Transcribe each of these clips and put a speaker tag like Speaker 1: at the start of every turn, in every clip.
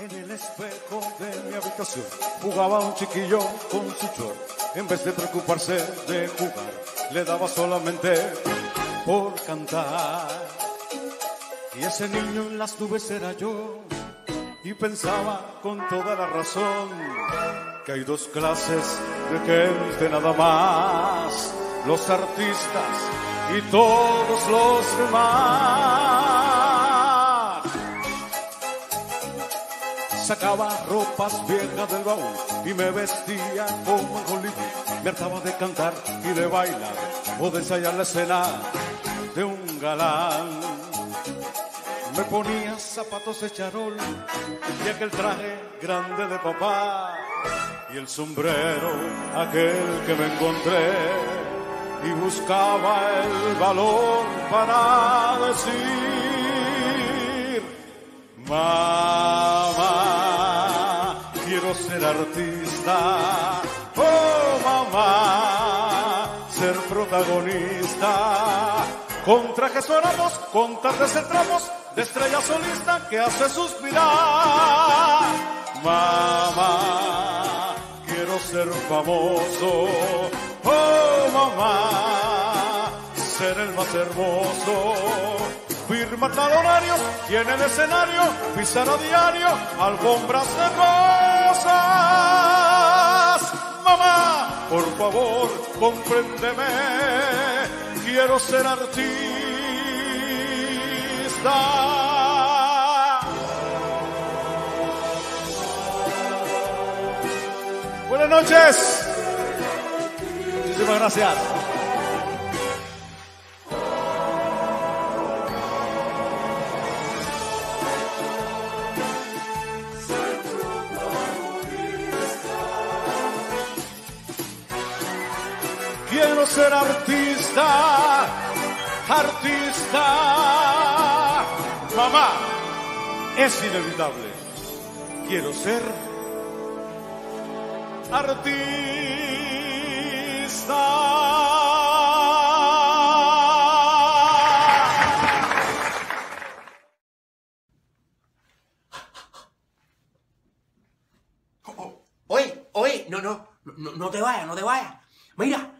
Speaker 1: En el espejo de mi habitación jugaba un chiquillo con su short. En vez de preocuparse de jugar, le daba solamente por cantar. Y ese niño en las nubes era yo. Y pensaba con toda la razón que hay dos clases de gente nada más. Los artistas y todos los demás. Sacaba ropas viejas del baúl y me vestía como en Hollywood. Me hartaba de cantar y de bailar o de ensayar la escena de un galán. Me ponía zapatos de charol y aquel traje grande de papá y el sombrero aquel que me encontré y buscaba el valor para decir mamá ser artista oh mamá ser protagonista con trajes sonamos, con tardes entramos de estrella solista que hace suspirar. Mamá, quiero ser famoso. Oh, mamá, ser el más hermoso. Firmar talonarios y en el escenario pisar a diario alfombras de rosas. Mamá, por favor, compréndeme. Quiero ser artista. Buenas noches. Muchísimas gracias. Quiero ser artista, artista. Mamá, es inevitable. Quiero ser artista.
Speaker 2: Oye, oye, no, no, no, no te vayas, no te vayas. Mira,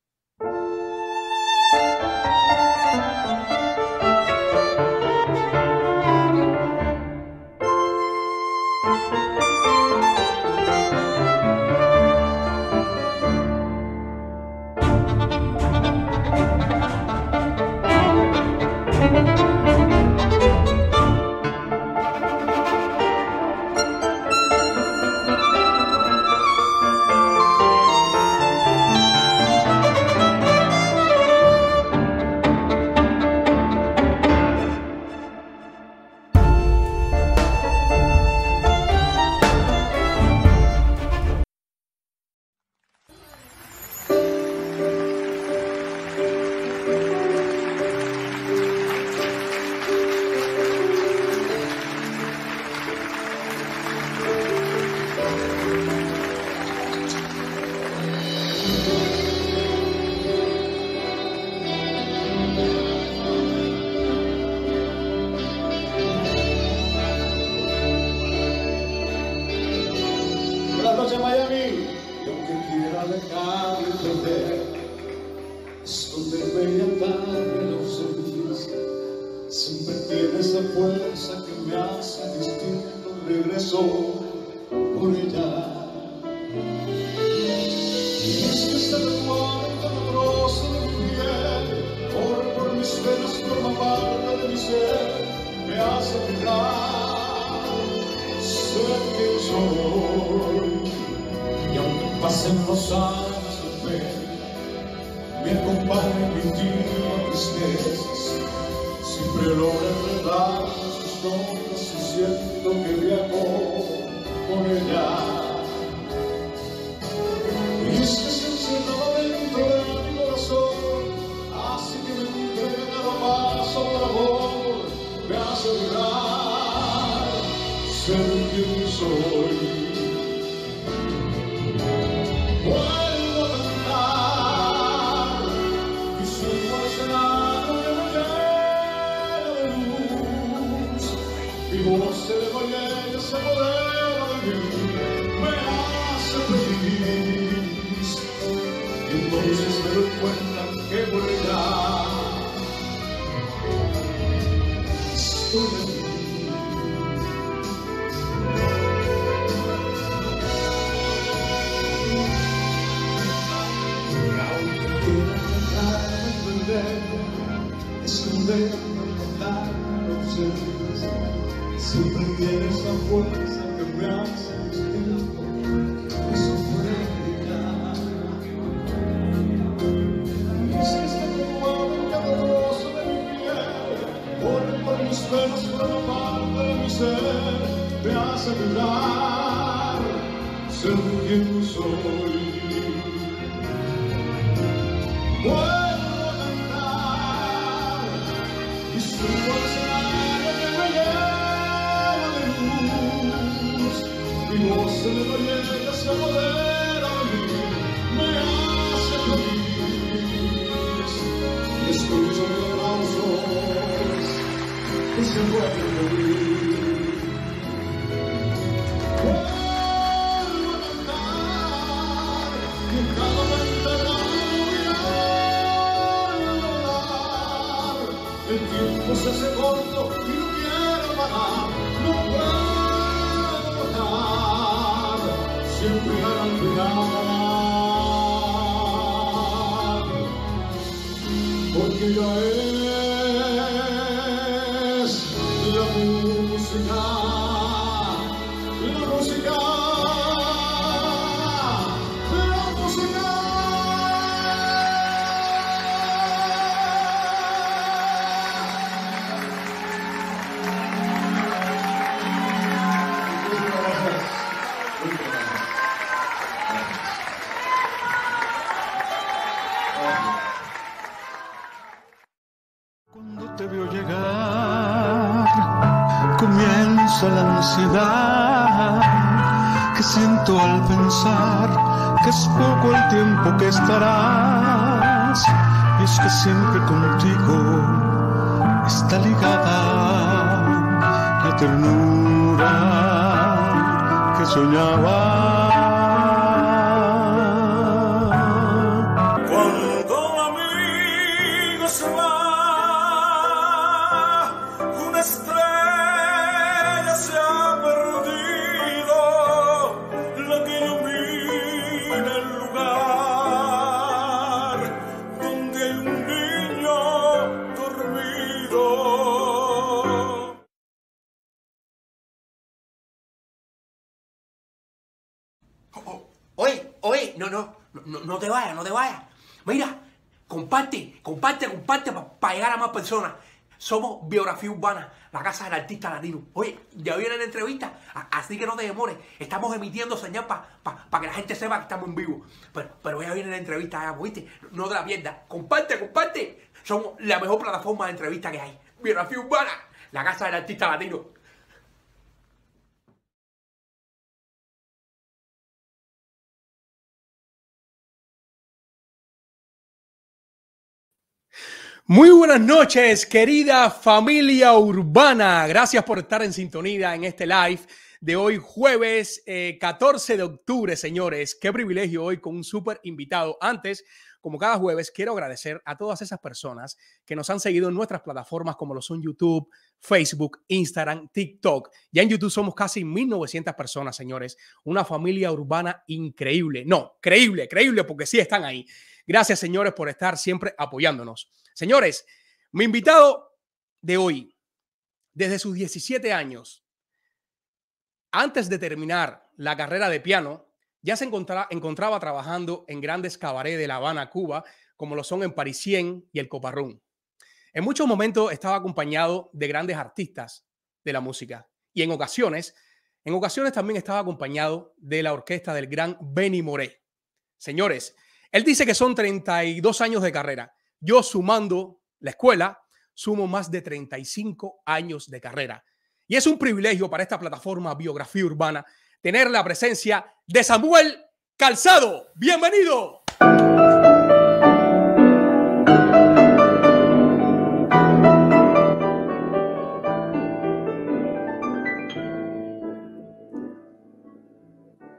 Speaker 1: Pasen los años fe, me acompaña en mis tristezas, siempre logra enredar sus notas y siento que viajo con ella. Porque ya es
Speaker 2: más personas. Somos Biografía Urbana, la casa del artista latino. Oye, ya viene la entrevista, así que no te demores. Estamos emitiendo señal para que la gente sepa que estamos en vivo. Pero, pero ya viene la entrevista, ya, ¿oíste? No te la pierdas. Comparte, comparte. Somos la mejor plataforma de entrevista que hay. Biografía Urbana, la casa del artista latino. Muy buenas noches, querida familia urbana. Gracias por estar en sintonía en este live de hoy, jueves eh, 14 de octubre, señores. Qué privilegio hoy con un súper invitado. Antes, como cada jueves, quiero agradecer a todas esas personas que nos han seguido en nuestras plataformas como lo son YouTube, Facebook, Instagram, TikTok. Ya en YouTube somos casi 1.900 personas, señores. Una familia urbana increíble. No, creíble, creíble, porque sí están ahí. Gracias, señores, por estar siempre apoyándonos. Señores, mi invitado de hoy, desde sus 17 años, antes de terminar la carrera de piano, ya se encontraba, trabajando en grandes cabarets de La Habana, Cuba, como lo son en Parisien y el Coparrón. En muchos momentos estaba acompañado de grandes artistas de la música y en ocasiones, en ocasiones también estaba acompañado de la orquesta del gran Benny Moré. Señores, él dice que son 32 años de carrera. Yo sumando la escuela, sumo más de 35 años de carrera. Y es un privilegio para esta plataforma Biografía Urbana tener la presencia de Samuel Calzado. Bienvenido.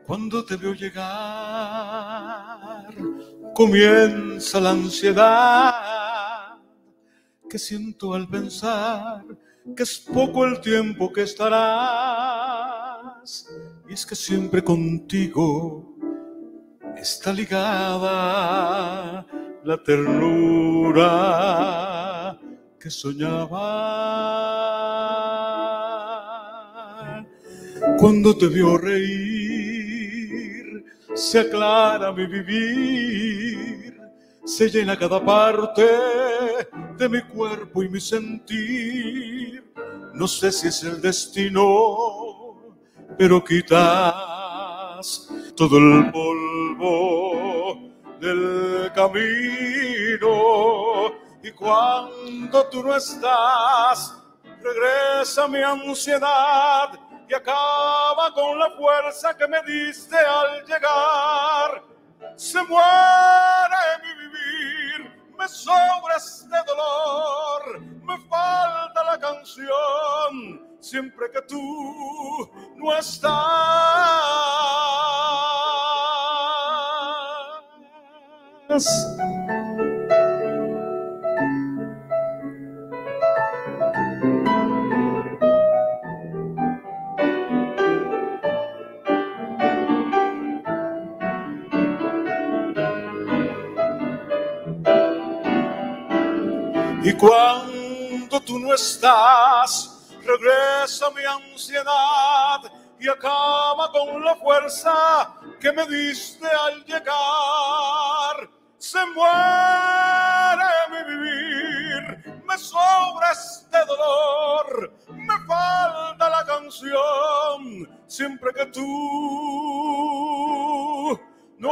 Speaker 1: Cuando te veo llegar, comienza la ansiedad que siento al pensar que es poco el tiempo que estarás. Y es que siempre contigo está ligada la ternura que soñaba. Cuando te vio reír, se aclara mi vivir, se llena cada parte de mi cuerpo y mi sentir. No sé si es el destino, pero quitas todo el polvo del camino. Y cuando tú no estás, regresa mi ansiedad y acaba con la fuerza que me diste al llegar. Se muere mi vivir, me sobra este dolor, me falta la canción, siempre que tú no estás. Estás, regresa mi ansiedad y acaba con la fuerza que me diste al llegar. Se muere mi vivir, me sobra este dolor, me falta la canción, siempre que tú no.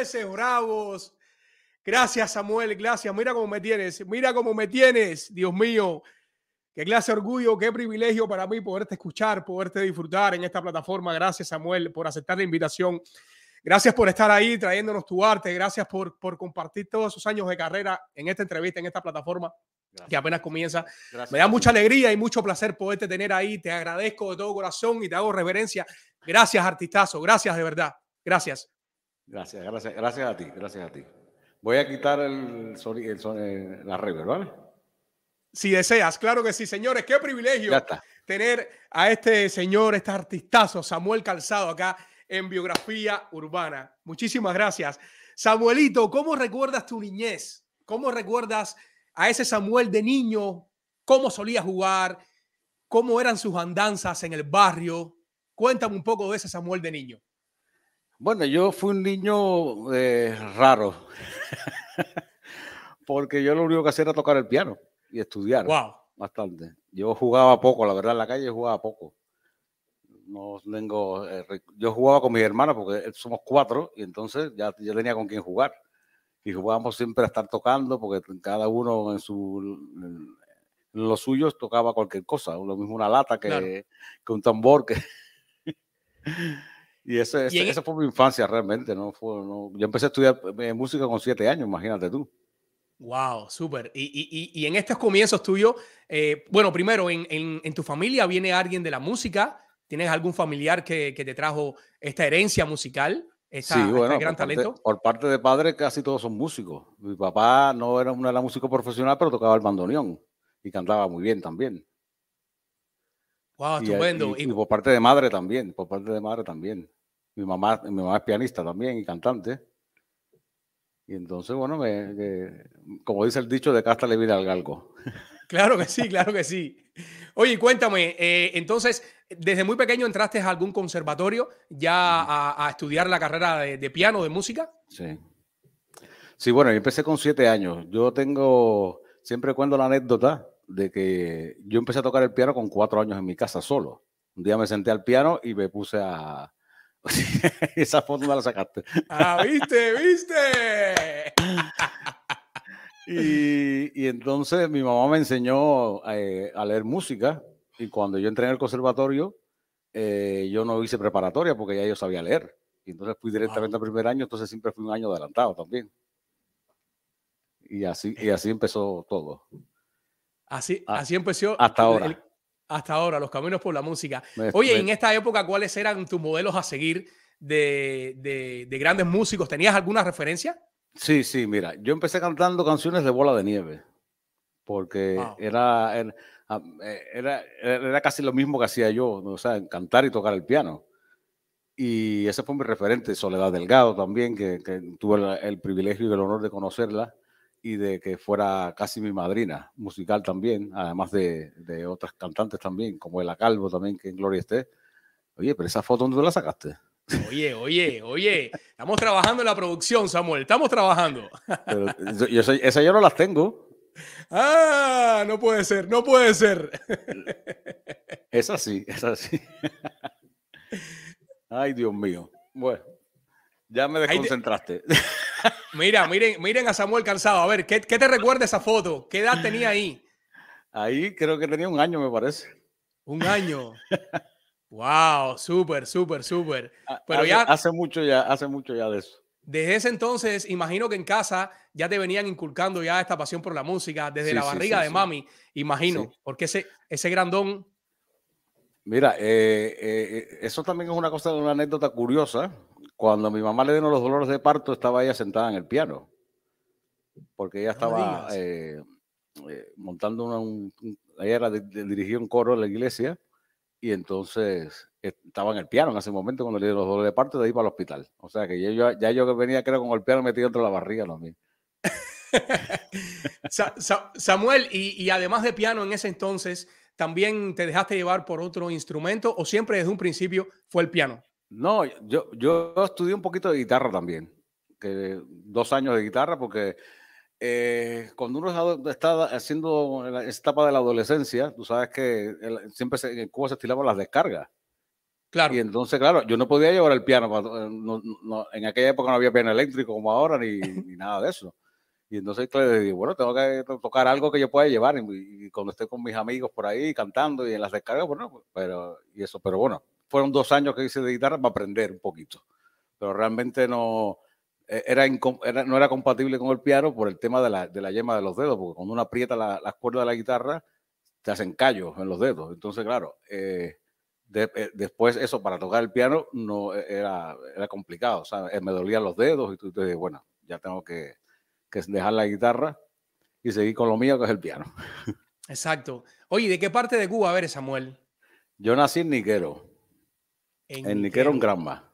Speaker 2: Veces bravos. Gracias, Samuel. Gracias. Mira cómo me tienes. Mira cómo me tienes. Dios mío. Qué clase de orgullo, qué privilegio para mí poderte escuchar, poderte disfrutar en esta plataforma. Gracias, Samuel, por aceptar la invitación. Gracias por estar ahí trayéndonos tu arte. Gracias por, por compartir todos esos años de carrera en esta entrevista, en esta plataforma que apenas comienza.
Speaker 3: Gracias.
Speaker 2: Me da mucha alegría y mucho placer poderte tener ahí. Te agradezco de todo corazón y te hago reverencia. Gracias, artistazo. Gracias de verdad. Gracias.
Speaker 3: Gracias, gracias, gracias a ti, gracias a ti. Voy a quitar el, soni- el son- eh, la reverb, ¿vale?
Speaker 2: Si deseas, claro que sí, señores. Qué privilegio tener a este señor, este artistazo, Samuel Calzado, acá en Biografía Urbana. Muchísimas gracias. Samuelito, ¿cómo recuerdas tu niñez? ¿Cómo recuerdas a ese Samuel de niño? ¿Cómo solía jugar? ¿Cómo eran sus andanzas en el barrio? Cuéntame un poco de ese Samuel de niño.
Speaker 3: Bueno, yo fui un niño eh, raro, porque yo lo único que hacía era tocar el piano y estudiar
Speaker 2: Wow.
Speaker 3: bastante. Yo jugaba poco, la verdad, en la calle jugaba poco. No tengo, eh, yo jugaba con mis hermanos porque somos cuatro y entonces ya yo tenía con quién jugar. Y jugábamos siempre a estar tocando porque cada uno en su en los suyos tocaba cualquier cosa, lo mismo una lata que,
Speaker 2: Claro.
Speaker 3: que un tambor que y
Speaker 2: en e
Speaker 3: esa fue mi infancia realmente, no fue, no- yo empecé a estudiar eh, música con siete años, imagínate tú.
Speaker 2: Wow, súper. Y, y- y- en estos comienzos tuyos, eh, bueno, primero, en, en- en tu familia viene alguien de la música? ¿Tienes algún familiar que, que te trajo esta herencia musical? Esta,
Speaker 3: sí,
Speaker 2: este
Speaker 3: bueno,
Speaker 2: gran
Speaker 3: por parte,
Speaker 2: talento.
Speaker 3: por parte de padre casi todos son músicos. Mi papá no era, no era músico profesional, pero tocaba el bandoneón y cantaba muy bien también.
Speaker 2: Wow,
Speaker 3: Y,
Speaker 2: estupendo.
Speaker 3: y-
Speaker 2: Y-
Speaker 3: y por parte de madre también, por parte de madre también. Mi mamá, mi mamá es pianista también y cantante. Y entonces, bueno, me- como dice el dicho, de casta le viene al galgo.
Speaker 2: Claro que sí, claro que sí. Oye, cuéntame, eh, entonces, desde muy pequeño entraste a algún conservatorio ya a, a estudiar la carrera de, de piano, de música.
Speaker 3: Sí. Sí, bueno, yo empecé con siete años. Yo tengo, siempre cuento la anécdota de que yo empecé a tocar el piano con cuatro años en mi casa solo. Un día me senté al piano y me puse a... Esa foto no la sacaste.
Speaker 2: Ah, viste, viste.
Speaker 3: y, y, entonces mi mamá me enseñó eh, a leer música y cuando yo entré en el conservatorio, eh, yo no hice preparatoria porque ya yo sabía leer. Y entonces fui directamente al primer año, entonces siempre fui un año adelantado también. Y así, y así empezó todo.
Speaker 2: Así, ah, así empezó.
Speaker 3: Hasta ahora.
Speaker 2: hasta ahora, los caminos por la música. Oye, en esta época, ¿cuáles eran tus modelos a seguir de, de, de grandes músicos? ¿Tenías alguna referencia?
Speaker 3: Sí, sí, mira, yo empecé cantando canciones de bola de nieve, porque era, eh, era, era, casi lo mismo que hacía yo, o sea, cantar y tocar el piano. Y ese fue mi referente, Soledad Delgado también, que, que tuve el, privilegio y el honor de conocerla y de que fuera casi mi madrina musical también, además de, de otras cantantes también, como Ela Calvo también, que en Gloria esté. Oye, pero esa foto, ¿dónde la sacaste?
Speaker 2: Oye, oye, oye, estamos trabajando en la producción, Samuel, estamos trabajando.
Speaker 3: yo, esa yo no las tengo.
Speaker 2: Ah, no puede ser, no puede ser.
Speaker 3: Es así, es así. Ay, Dios mío. Bueno, ya me desconcentraste.
Speaker 2: Mira, miren, miren a Samuel Cansado. A ver, ¿qué, te recuerda esa foto? ¿Qué edad tenía ahí?
Speaker 3: Ahí creo que tenía un año, me parece.
Speaker 2: Un año. Wow, súper, súper, súper.
Speaker 3: Pero ya hace mucho ya, hace mucho ya de eso.
Speaker 2: Desde ese entonces, imagino que en casa ya te venían inculcando ya esta pasión por la música, desde la barriga de mami, imagino, porque ese, ese grandón.
Speaker 3: Mira, eh, eh, eso también es una cosa, una anécdota curiosa, cuando a mi mamá le dieron los dolores de parto, estaba ella sentada en el piano. Porque ella estaba eh, eh, montando una, un, ella era dirigía un coro en la iglesia y entonces estaba en el piano en ese momento cuando le dieron los dolores de parto de ir para el hospital. O sea que yo, ya yo que venía creo con el piano metido dentro de la barriga lo mismo.
Speaker 2: Samuel, y, y, además de piano en ese entonces, ¿también te dejaste llevar por otro instrumento o siempre desde un principio fue el piano?
Speaker 3: No, yo, yo estudié un poquito de guitarra también, que dos años de guitarra, porque eh, cuando uno está haciendo la etapa de la adolescencia, tú sabes que siempre se, en Cuba se estilaban las descargas.
Speaker 2: Claro.
Speaker 3: Y entonces, claro, yo no podía llevar el piano. Eh, en aquella época no había piano eléctrico como ahora, ni, ni nada de eso. Y entonces, claro, bueno, tengo que tocar algo que yo pueda llevar. Y, y, cuando esté con mis amigos por ahí cantando y en las descargas, bueno, pero, y eso, pero bueno, fueron dos años que hice de guitarra para aprender un poquito, pero realmente no e, era, no era compatible con el piano por el tema de la, de la yema de los dedos, porque cuando uno aprieta las la cuerdas de la guitarra, te hacen callos en los dedos. Entonces, claro, eh, eh, después eso para tocar el piano no e, era, era complicado, o sea, eh, me dolían los dedos y tú te bueno, ya tengo que, que dejar la guitarra y seguir con lo mío, que es el piano.
Speaker 2: Exacto. Oye, ¿de qué parte de Cuba eres, Samuel?
Speaker 3: Yo nací en Niquero. En, Niquero, en Granma.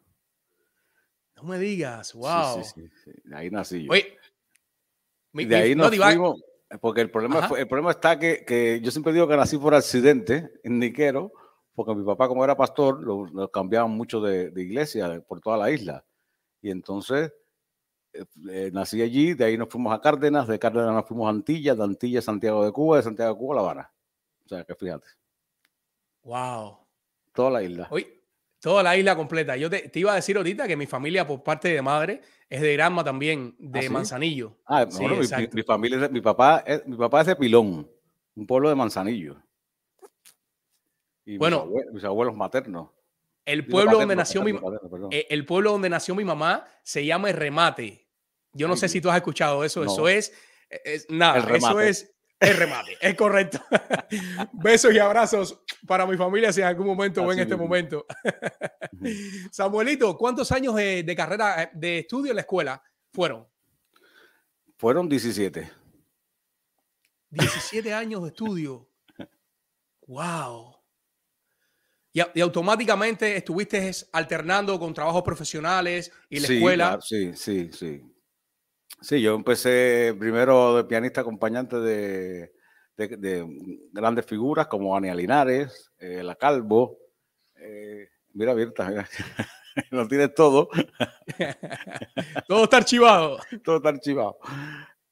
Speaker 2: No me digas, wow.
Speaker 3: Sí, sí, sí, Ahí nací yo.
Speaker 2: Oye,
Speaker 3: de ahí nos fuimos, porque el problema, fue, el problema está que, que, yo siempre digo que nací por accidente en Niquero, porque mi papá, como era pastor, lo, cambiaban mucho de, de, iglesia por toda la isla. Y entonces eh, eh, nací allí, de ahí nos fuimos a Cárdenas, de Cárdenas nos fuimos a Antillas, de Antillas Santiago de Cuba, de Santiago de Cuba La Habana. O sea, que fíjate.
Speaker 2: Wow.
Speaker 3: Toda la isla.
Speaker 2: Oye, Toda la isla completa. Yo te, iba a decir ahorita que mi familia, por parte de madre, es de Granma también, de ¿Ah, Manzanillo.
Speaker 3: Ah, sí, mi, mi, familia, mi papá, es, mi papá es de Pilón, un pueblo de Manzanillo. Y
Speaker 2: bueno,
Speaker 3: mis abuelos, maternos.
Speaker 2: El pueblo donde nació mi eh, el pueblo donde nació mi mamá se llama El Remate. Yo no sé si tú has escuchado eso. Eso es, es nada, eso es el remate, es correcto. Besos y abrazos para mi familia si en algún momento o en este momento. Samuelito, ¿cuántos años de, carrera, eh, de estudio en la escuela fueron?
Speaker 3: Fueron 17.
Speaker 2: 17 años de estudio. ¡Wow! Y, y, automáticamente estuviste alternando con trabajos profesionales y la escuela.
Speaker 3: sí, sí, sí. Sí, yo empecé primero de pianista acompañante de, grandes figuras como Ania Linares, eh, La Calvo. Eh, mira, abierta, mira. lo tienes todo.
Speaker 2: todo está archivado.
Speaker 3: todo está archivado.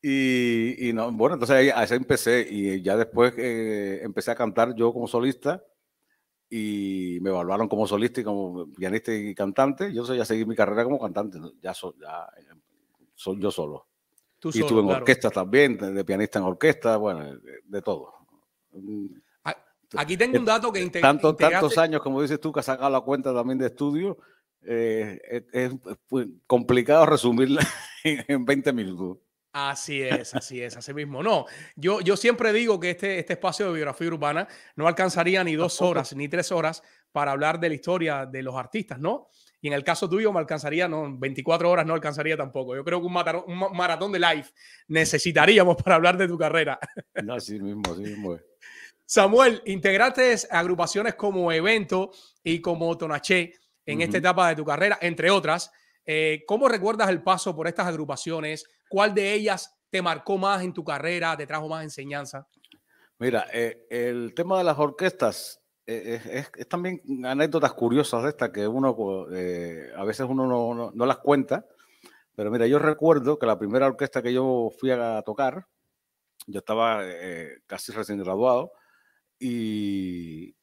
Speaker 3: Y, no, bueno, entonces ahí, empecé y ya después eh, empecé a cantar yo como solista y me evaluaron como solista y como pianista y cantante. Yo soy ya seguí mi carrera como cantante, ya, soy, ya soy yo solo. y estuve en orquesta también, de, pianista en orquesta, bueno, de, todo.
Speaker 2: Aquí tengo un dato que
Speaker 3: Tanto, Tantos años, como dices tú, que has sacado la cuenta también de estudio, eh, es, complicado resumirla en 20 minutos.
Speaker 2: Así es, así es, así mismo. No, yo, yo siempre digo que este, este espacio de biografía urbana no alcanzaría ni dos horas ni tres horas para hablar de la historia de los artistas, ¿no? Y en el caso tuyo me alcanzaría, no, 24 horas no alcanzaría tampoco. Yo creo que un, un maratón de live necesitaríamos para hablar de tu carrera.
Speaker 3: No, así mismo, así mismo.
Speaker 2: Samuel, integraste agrupaciones como Evento y como Tonaché en esta etapa de tu carrera, entre otras. Eh, ¿Cómo recuerdas el paso por estas agrupaciones? ¿Cuál de ellas te marcó más en tu carrera, te trajo más enseñanza?
Speaker 3: Mira, eh, el tema de las orquestas eh, es, también anécdotas curiosas de estas que uno a veces uno no, no, las cuenta. Pero mira, yo recuerdo que la primera orquesta que yo fui a tocar, yo estaba casi recién graduado y,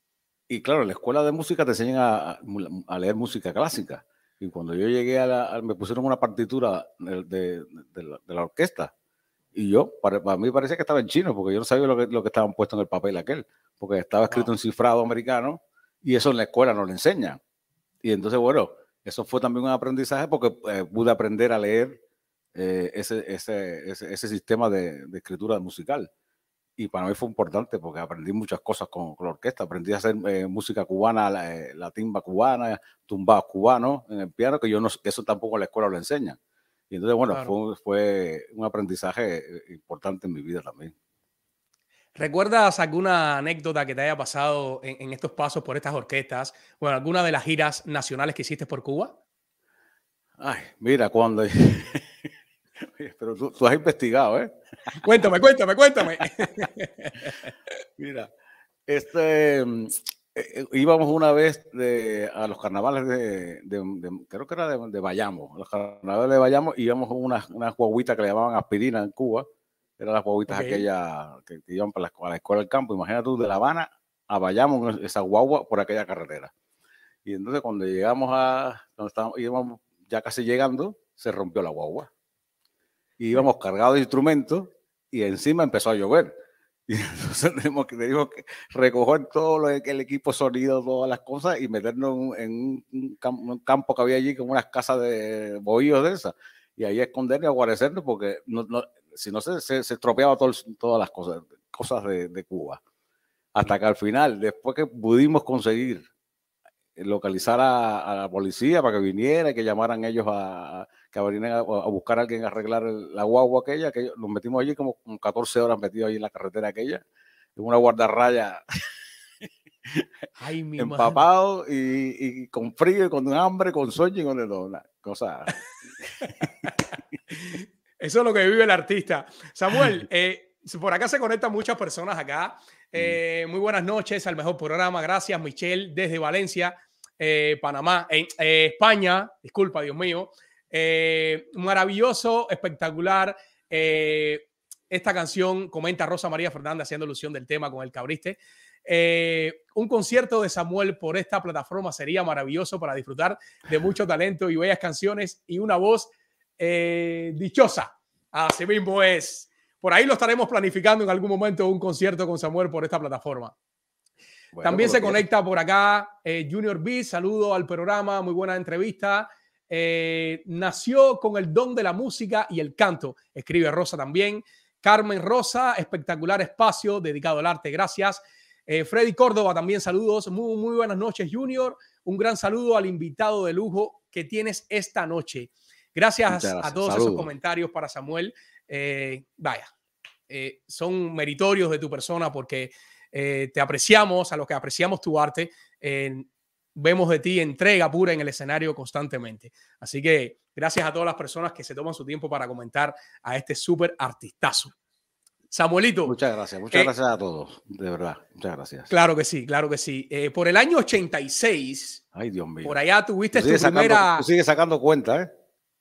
Speaker 3: y claro, en la escuela de música te enseñan a, a leer música clásica. Y cuando yo llegué a la, me pusieron una partitura de, la, orquesta. Y yo, para, mí parecía que estaba en chino, porque yo no sabía lo que, lo que estaban puesto en el papel aquel, porque estaba escrito en cifrado americano y eso en la escuela no le enseñan. Y entonces, bueno, eso fue también un aprendizaje porque eh, pude aprender a leer eh, ese, ese, ese, sistema de, de, escritura musical y para mí fue importante porque aprendí muchas cosas con, la orquesta. Aprendí a hacer eh, música cubana, eh, la, timba cubana, tumbados cubanos en el piano, que yo no, eso tampoco en la escuela lo enseñan. Y entonces, bueno, fue, fue, un aprendizaje eh, importante en mi vida también.
Speaker 2: ¿Recuerdas alguna anécdota que te haya pasado en, en, estos pasos por estas orquestas? Bueno, alguna de las giras nacionales que hiciste por Cuba?
Speaker 3: Ay, mira, cuando Pero tú, has investigado, ¿eh?
Speaker 2: Cuéntame, cuéntame, cuéntame.
Speaker 3: Mira, este, eh, eh, íbamos una vez de, a los carnavales de, creo que era de, Bayamo, los carnavales de Bayamo, íbamos con unas una guaguitas que le llamaban aspirina en Cuba, eran las guaguitas aquellas que, iban para la, escuela del campo, imagínate tú, de La Habana a Bayamo, esa guagua por aquella carretera. Y entonces cuando llegamos a, cuando estábamos, íbamos ya casi llegando, se rompió la guagua y íbamos cargados de instrumentos y encima empezó a llover. Y entonces tenemos que, tenemos que recoger todo lo que el equipo sonido, todas las cosas y meternos en un, campo que había allí con unas casas de bohíos de esas. Y ahí escondernos y guarecernos porque no, si no se, se, se estropeaba todas las cosas, cosas de, de Cuba. Hasta que al final, después que pudimos conseguir localizar a, la policía para que viniera y que llamaran ellos a, que vinieran a, buscar a alguien a arreglar la guagua aquella, que nos metimos allí como 14 horas metidos allí en la carretera aquella, en una guardarraya empapado y, con frío y con hambre, con sueño y con de todo, cosa.
Speaker 2: Eso es lo que vive el artista. Samuel, eh, por acá se conectan muchas personas acá. Eh, muy buenas noches al mejor programa. Gracias, Michelle, desde Valencia, eh, Panamá, en España. Disculpa, Dios mío. Eh, maravilloso, espectacular. esta canción comenta Rosa María Fernández haciendo alusión del tema con el cabriste. un concierto de Samuel por esta plataforma sería maravilloso para disfrutar de mucho talento y bellas canciones y una voz dichosa. Así mismo es. Por ahí lo estaremos planificando en algún momento un concierto con Samuel por esta plataforma. También se conecta por acá eh, Junior B. Saludo al programa, muy buena entrevista. Eh, nació con el don de la música y el canto, escribe Rosa también. Carmen Rosa, espectacular espacio dedicado al arte, gracias. Eh, Freddy Córdoba también saludos, muy, muy buenas noches Junior. Un gran saludo al invitado de lujo que tienes esta noche. Gracias, a todos esos comentarios para Samuel. Eh, vaya, eh, son meritorios de tu persona porque eh, te apreciamos, a los que apreciamos tu arte, vemos de ti entrega pura en el escenario constantemente. Así que gracias a todas las personas que se toman su tiempo para comentar a este súper artistazo. Samuelito.
Speaker 3: Muchas gracias, muchas gracias a todos, de verdad, muchas gracias.
Speaker 2: Claro que sí, claro que sí. por el año 86,
Speaker 3: Ay, Dios mío.
Speaker 2: por allá tuviste tu primera...
Speaker 3: tú sigues sacando cuenta, ¿eh?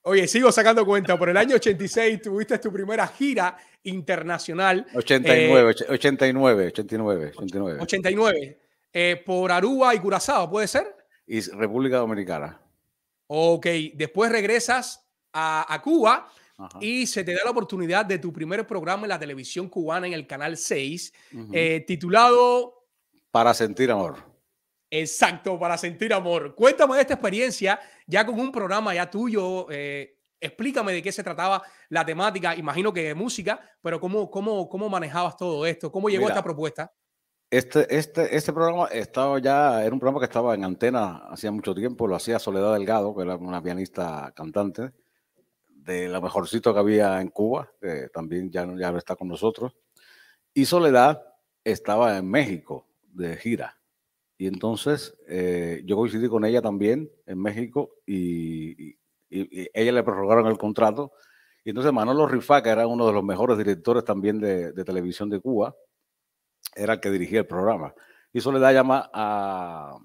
Speaker 2: Oye, sigo sacando cuenta. Por el año 86 tuviste tu primera gira internacional.
Speaker 3: 89, 89, 89, 89.
Speaker 2: 89. Eh, por Aruba y Curazao, ¿puede ser?
Speaker 3: Y República Dominicana.
Speaker 2: Ok, después regresas a, a Cuba
Speaker 3: Ajá.
Speaker 2: y se te da la oportunidad de tu primer programa en la televisión cubana en el canal 6,
Speaker 3: Ujú.
Speaker 2: eh, titulado
Speaker 3: Para sentir amor.
Speaker 2: Exacto, para sentir amor. Cuéntame de esta experiencia ya con un programa ya tuyo. eh, explícame de qué se trataba la temática. Imagino que de música, pero cómo, cómo, cómo manejabas todo esto, cómo llegó
Speaker 3: Mira,
Speaker 2: esta propuesta.
Speaker 3: Este, este, este programa estaba ya, era un programa que estaba en antena hacía mucho tiempo, lo hacía Soledad Delgado, que era una pianista cantante de lo mejorcito que había en Cuba, que también ya, ya está con nosotros. Y Soledad estaba en México de gira. Y entonces eh, yo coincidí con ella también en México y, ella le prorrogaron el contrato. Y entonces Manolo Rifá, que era uno de los mejores directores también de televisión de Cuba, era el que dirigía el programa. Y Soledad llama a,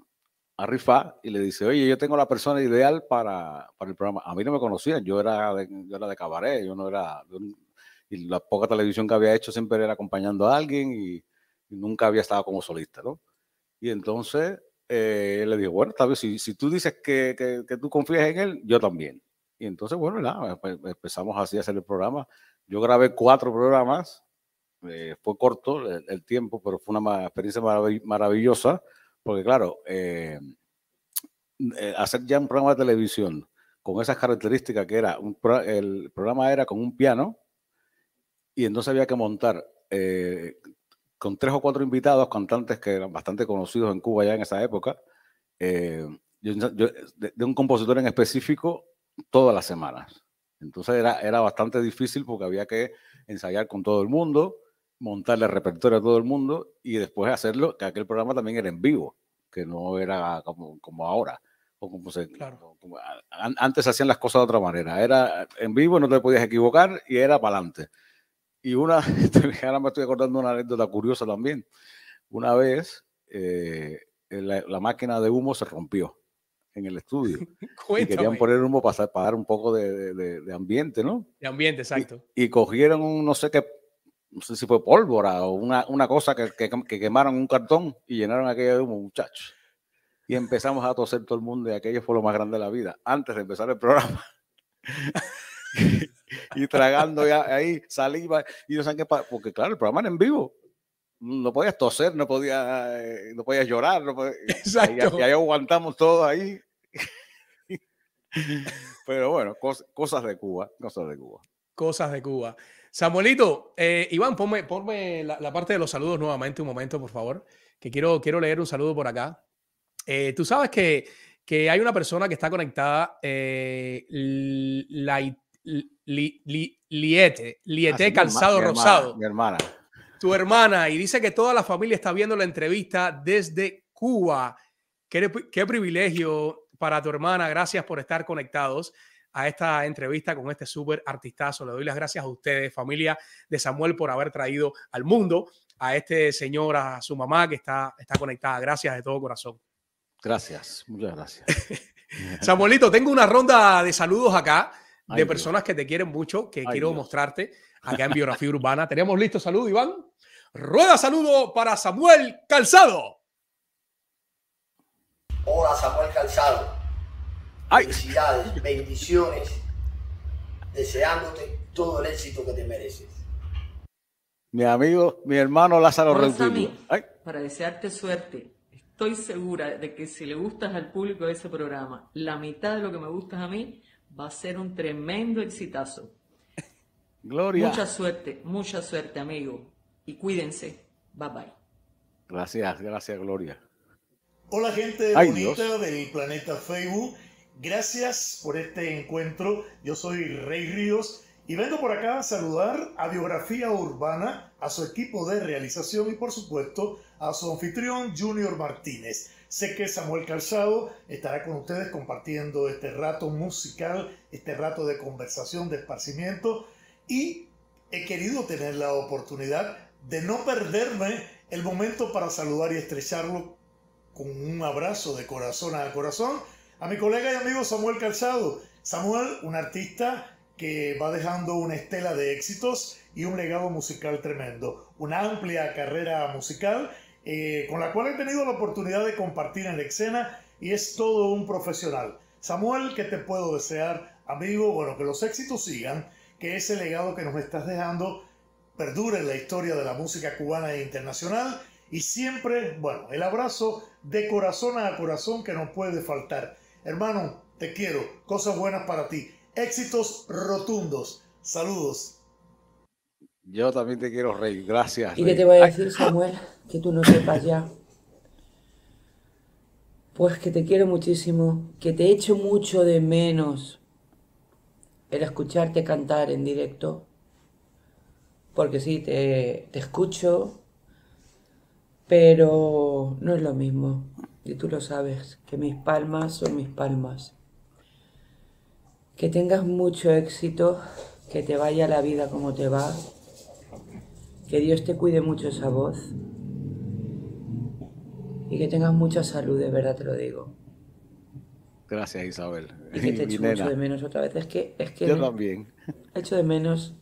Speaker 3: a Rifá y le dice, oye, yo tengo la persona ideal para, para el programa. A mí no me conocían, yo era de, yo era de cabaret, yo no era... y la poca televisión que había hecho siempre era acompañando a alguien y, nunca había estado como solista, ¿no? Y entonces eh, le dijo, bueno, tal vez si, si tú dices que, que, que tú confías en él, yo también. Y entonces, bueno, nada, pues, empezamos así a hacer el programa. Yo grabé cuatro programas, eh, fue corto el, el tiempo, pero fue una experiencia marav- maravillosa, porque claro, eh, eh, hacer ya un programa de televisión con esas características que era, un pro- el programa era con un piano y entonces había que montar eh, con tres o cuatro invitados, cantantes que eran bastante conocidos en Cuba ya en esa época, eh, yo- yo- de, de un compositor en específico todas las semanas. Entonces era, era bastante difícil porque había que ensayar con todo el mundo, montarle repertorio a todo el mundo y después hacerlo, que aquel programa también era en vivo, que no era como, como ahora. O como se,
Speaker 2: Claro.
Speaker 3: como- antes se hacían las cosas de otra manera. Era en vivo, no te podías equivocar y era para adelante. Y una, ahora me estoy acordando una anécdota curiosa también. Una vez eh, la, la máquina de humo se rompió en el estudio y querían poner humo para, para dar un poco de, de- de- ambiente, ¿no?
Speaker 2: De ambiente, exacto.
Speaker 3: Y cogieron un, no sé qué, no sé si fue pólvora o una, una cosa que, que, que quemaron un cartón y llenaron aquello de humo, muchachos. Y empezamos a toser todo el mundo y aquello fue lo más grande de la vida, antes de empezar el programa. y tragando ya ahí saliva y no saben qué porque claro, el programa era en vivo. No podías toser, no podías, eh, no podías llorar, no podías- y,
Speaker 2: Exacto.
Speaker 3: y ahí aguantamos todo ahí. Pero bueno, cos- cosas de Cuba, cosas de Cuba.
Speaker 2: Cosas de Cuba. Samuelito, eh, Iván, ponme, ponme la, la parte de los saludos nuevamente un momento, por favor, que quiero, quiero leer un saludo por acá. Eh, tú sabes que, que hay una persona que está conectada, eh, la, li, li- Liete, Liete
Speaker 3: herma-
Speaker 2: Calzado
Speaker 3: mi hermana,
Speaker 2: Rosado,
Speaker 3: Mi hermana.
Speaker 2: tu hermana, y dice que toda la familia está viendo la entrevista desde Cuba. Qué, qué privilegio para tu hermana. Gracias por estar conectados a esta entrevista con este súper artistazo. Le doy las gracias a ustedes, familia de Samuel, por haber traído al mundo a este señor, a su mamá que está, está conectada. Gracias de todo corazón.
Speaker 3: Gracias, muchas gracias.
Speaker 2: Samuelito, tengo una ronda de saludos acá de
Speaker 3: Ay, Dios.
Speaker 2: personas que te quieren mucho, que
Speaker 3: Ay,
Speaker 2: quiero
Speaker 3: Dios.
Speaker 2: mostrarte acá en Biografía Urbana. Tenemos listo saludo, Iván. Rueda saludo para Samuel Calzado.
Speaker 4: Hola Samuel Calzado.
Speaker 3: Ay.
Speaker 4: Felicidades, bendiciones, deseándote todo el éxito que te mereces.
Speaker 3: Mi amigo, mi hermano Lázaro. Ay,
Speaker 5: para desearte suerte. Estoy segura de que si le gustas al público de ese programa, la mitad de lo que me gustas a mí va a ser un tremendo exitazo.
Speaker 3: Gloria.
Speaker 5: Mucha suerte, mucha suerte, amigo. Y cuídense. Bye bye.
Speaker 3: Gracias, gracias, Gloria.
Speaker 6: Hola gente
Speaker 3: Ay,
Speaker 6: bonita
Speaker 3: Dios.
Speaker 6: del planeta Facebook. Gracias por este encuentro. Yo soy Rey Ríos y vengo por acá a saludar a Biografía Urbana, a su equipo de realización y por supuesto a su anfitrión Junior Martínez. Sé que Samuel Calzado estará con ustedes compartiendo este rato musical, este rato de conversación, de esparcimiento y he querido tener la oportunidad de no perderme el momento para saludar y estrecharlo con un abrazo de corazón a corazón a mi colega y amigo Samuel Calzado. Samuel, un artista que va dejando una estela de éxitos y un legado musical tremendo, una amplia carrera musical eh, con la cual he tenido la oportunidad de compartir en la escena y es todo un profesional. Samuel, ¿qué te puedo desear, amigo? Bueno, que los éxitos sigan, que ese legado que nos estás dejando perdure en la historia de la música cubana e internacional y siempre, bueno, el abrazo de corazón a corazón que no puede faltar. Hermano, te quiero, cosas buenas para ti, éxitos rotundos, saludos.
Speaker 3: Yo también te quiero, Rey, gracias.
Speaker 7: ¿Y qué te voy a decir, Samuel? Que tú no sepas ya. Pues que te quiero muchísimo, que te echo mucho de menos el escucharte cantar en directo, porque sí, te, te escucho, pero no es lo mismo. Y tú lo sabes, que mis palmas son mis palmas. Que tengas mucho éxito, que te vaya la vida como te va, que Dios te cuide mucho esa voz y que tengas mucha salud, de verdad te lo digo.
Speaker 3: Gracias, Isabel.
Speaker 7: Y que te echo mucho de menos otra vez. Es que, es que
Speaker 3: Yo también.
Speaker 7: echo de menos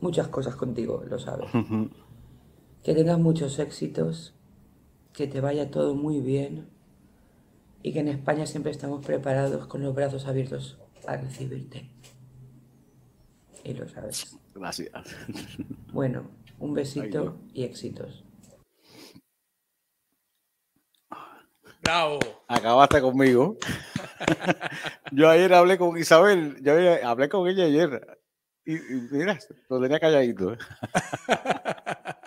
Speaker 7: muchas cosas contigo, lo sabes. que tengas muchos éxitos, que te vaya todo muy bien y que en España siempre estamos preparados con los brazos abiertos a recibirte. Y lo sabes.
Speaker 3: Gracias.
Speaker 7: Bueno, un besito y éxitos.
Speaker 2: Bravo.
Speaker 3: Acabaste conmigo. yo ayer hablé con Isabel, yo hablé con ella ayer. Y, y mira, lo tenía calladito.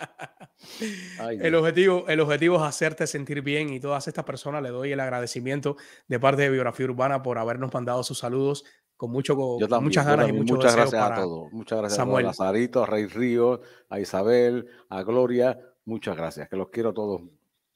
Speaker 3: Ay,
Speaker 2: El objetivo, el objetivo es hacerte sentir bien y todas estas personas le doy el agradecimiento de parte de Biografía Urbana por habernos mandado sus saludos con mucho con
Speaker 3: también,
Speaker 2: muchas ganas y
Speaker 3: Muchas gracias
Speaker 2: para
Speaker 3: a todos. Muchas gracias
Speaker 2: Samuel.
Speaker 3: a todos. A Rey Ríos, a Isabel, a Gloria. Muchas gracias, que los quiero a todos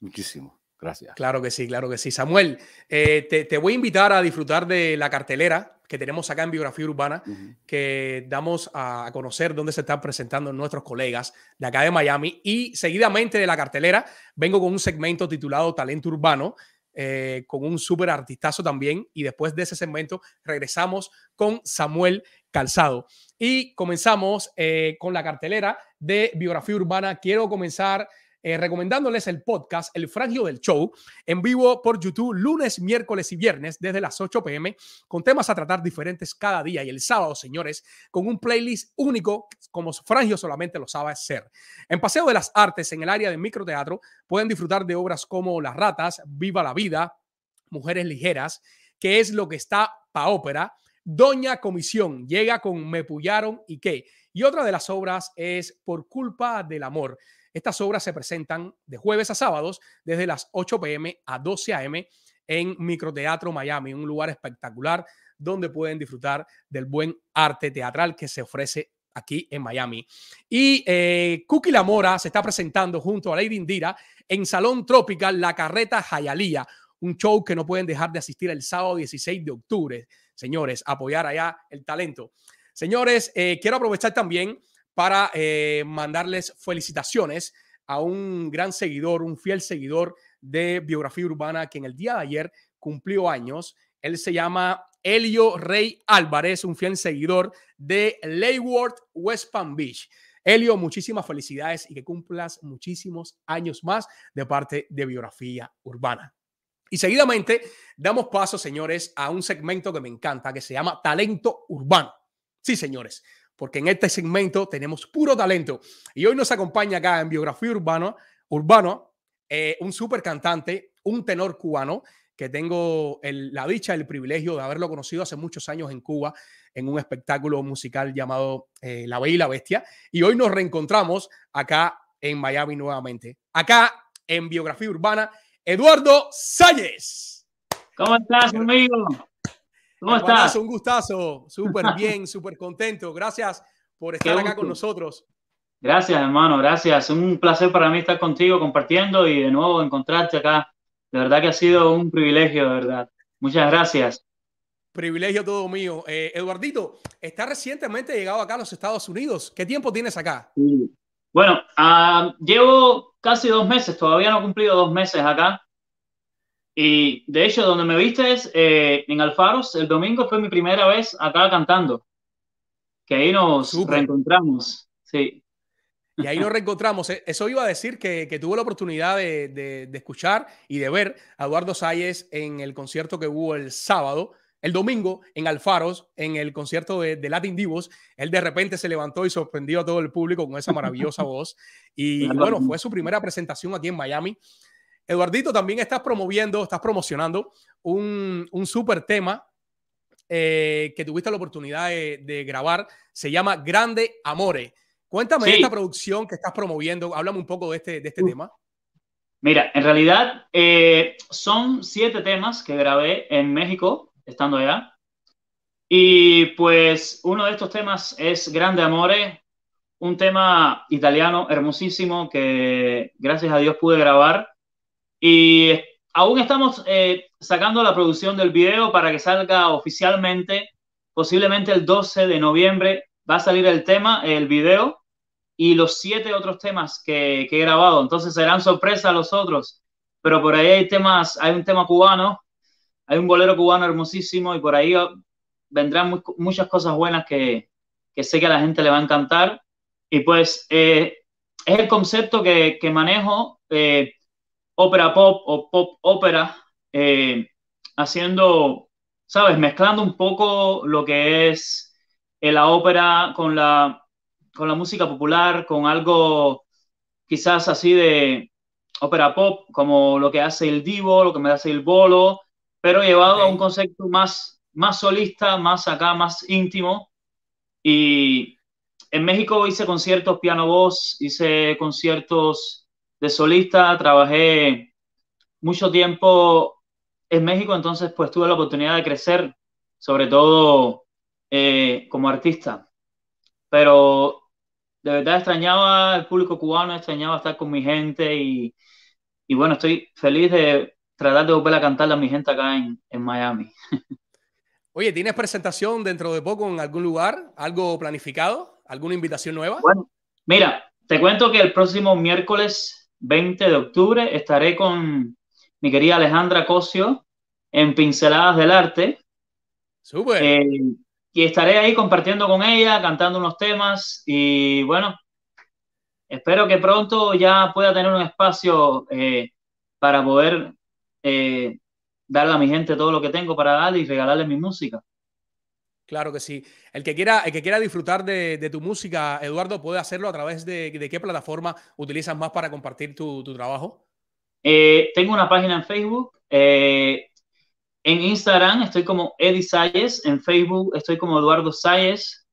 Speaker 3: muchísimo. Gracias.
Speaker 2: Claro que sí, claro que sí. Samuel, eh, te, te voy a invitar a disfrutar de la cartelera que tenemos acá en Biografía Urbana, que damos a conocer dónde se están presentando nuestros colegas de acá de Miami. Y seguidamente de la cartelera, vengo con un segmento titulado Talento Urbano, eh, con un súper artistazo también. Y después de ese segmento, regresamos con Samuel Calzado. Y comenzamos eh, con la cartelera de Biografía Urbana. Quiero comenzar eh, recomendándoles el podcast El Frangio del Show en vivo por YouTube lunes, miércoles y viernes desde las 8 pm con temas a tratar diferentes cada día y el sábado, señores, con un playlist único como Frangio solamente lo sabe hacer. En Paseo de las Artes, en el área de microteatro, pueden disfrutar de obras como Las Ratas, Viva la Vida, Mujeres Ligeras, que es lo que está pa' ópera, Doña Comisión, llega con Me Pullaron y qué. Y otra de las obras es Por culpa del amor. Estas obras se presentan de jueves a sábados desde las 8 pm a 12 am en Microteatro Miami, un lugar espectacular donde pueden disfrutar del buen arte teatral que se ofrece aquí en Miami. Y eh, Cookie La Mora se está presentando junto a Lady Indira en Salón Tropical La Carreta Jayalía, un show que no pueden dejar de asistir el sábado 16 de octubre. Señores, apoyar allá el talento. Señores, eh, quiero aprovechar también para eh, mandarles felicitaciones a un gran seguidor, un fiel seguidor de Biografía Urbana que en el día de ayer cumplió años. Él se llama Elio Rey Álvarez, un fiel seguidor de Leyward West Palm Beach. Elio, muchísimas felicidades y que cumplas muchísimos años más de parte de Biografía Urbana. Y seguidamente damos paso, señores, a un segmento que me encanta, que se llama Talento Urbano. Sí, señores, porque en este segmento tenemos puro talento. Y hoy nos acompaña acá en Biografía Urbana, Urbano, eh, un super cantante, un tenor cubano, que tengo la dicha, el privilegio de haberlo conocido hace muchos años en Cuba, en un espectáculo musical llamado eh, La Bella y la Bestia. Y hoy nos reencontramos acá en Miami nuevamente. Acá en Biografía Urbana, Eduardo Salles.
Speaker 8: ¿Cómo estás, amigo? ¿Cómo estás?
Speaker 2: Un gustazo, súper bien, súper contento. Gracias por estar acá con nosotros.
Speaker 8: Gracias, hermano, gracias. Un placer para mí estar contigo compartiendo y de nuevo encontrarte acá. De verdad que ha sido un privilegio, de verdad. Muchas gracias.
Speaker 2: Privilegio todo mío. Eh, Eduardito, está recientemente llegado acá a los Estados Unidos. ¿Qué tiempo tienes acá?
Speaker 8: Bueno, ah, llevo casi dos meses, todavía no he cumplido dos meses acá. Y de hecho, donde me viste es eh, en Alfaros, el domingo fue mi primera vez acá cantando. Que ahí nos
Speaker 2: Súper.
Speaker 8: reencontramos. Sí.
Speaker 2: Y ahí nos reencontramos. E, eso iba a decir que, que tuve la oportunidad de, de, de, escuchar y de ver a Eduardo Salles en el concierto que hubo el sábado. El domingo en Alfaros, en el concierto de, de, Latin Divos, él de repente se levantó y sorprendió a todo el público con esa maravillosa voz. Y bueno, fue su primera presentación aquí en Miami. Eduardito, también estás promoviendo, estás promocionando un, un súper tema eh, que tuviste la oportunidad de, de, grabar. Se llama Grande Amore. Cuéntame sí. esta producción que estás promoviendo. Háblame un poco de este, de este uh. tema.
Speaker 8: Mira, en realidad eh, son siete temas que grabé en México, estando allá. Y pues uno de estos temas es Grande Amore, un tema italiano hermosísimo que gracias a Dios pude grabar. Y aún estamos eh, sacando la producción del video para que salga oficialmente, posiblemente el 12 de noviembre va a salir el tema, el video y los siete otros temas que, que he grabado. Entonces serán sorpresas los otros, pero por ahí hay temas, hay un tema cubano, hay un bolero cubano hermosísimo y por ahí vendrán muchas cosas buenas que, que, sé que a la gente le va a encantar. Y pues eh, es el concepto que, que manejo. Eh, ópera pop o pop ópera, eh, haciendo, ¿sabes? Mezclando un poco lo que es eh, la ópera con la, con la música popular, con algo quizás así de ópera pop, como lo que hace el divo, lo que me hace el bolo, pero llevado okay. a un concepto más, más solista, más acá, más íntimo. Y en México hice conciertos piano voz, hice conciertos de solista, trabajé mucho tiempo en México, entonces pues tuve la oportunidad de crecer, sobre todo eh, como artista. Pero de verdad extrañaba el público cubano, extrañaba estar con mi gente y, y bueno, estoy feliz de tratar de volver a cantarle a mi gente acá en, en Miami.
Speaker 2: Oye, ¿tienes presentación dentro de poco en algún lugar? ¿Algo planificado? ¿Alguna invitación nueva?
Speaker 8: Bueno, mira, te cuento que el próximo miércoles 20 de octubre estaré con mi querida Alejandra Cosio en Pinceladas del Arte.
Speaker 2: Súper.
Speaker 8: Eh, y estaré ahí compartiendo con ella, cantando unos temas y bueno, espero que pronto ya pueda tener un espacio eh, para poder eh, darle a mi gente todo lo que tengo para darle y regalarle mi música.
Speaker 2: Claro que sí. El que quiera, el que quiera disfrutar de, tu música, Eduardo, puede hacerlo a través de, qué plataforma utilizas más para compartir tu, tu trabajo.
Speaker 8: Eh, tengo una página en Facebook. Eh, en Instagram estoy como Eddie Salles. En Facebook estoy como Eduardo Salles.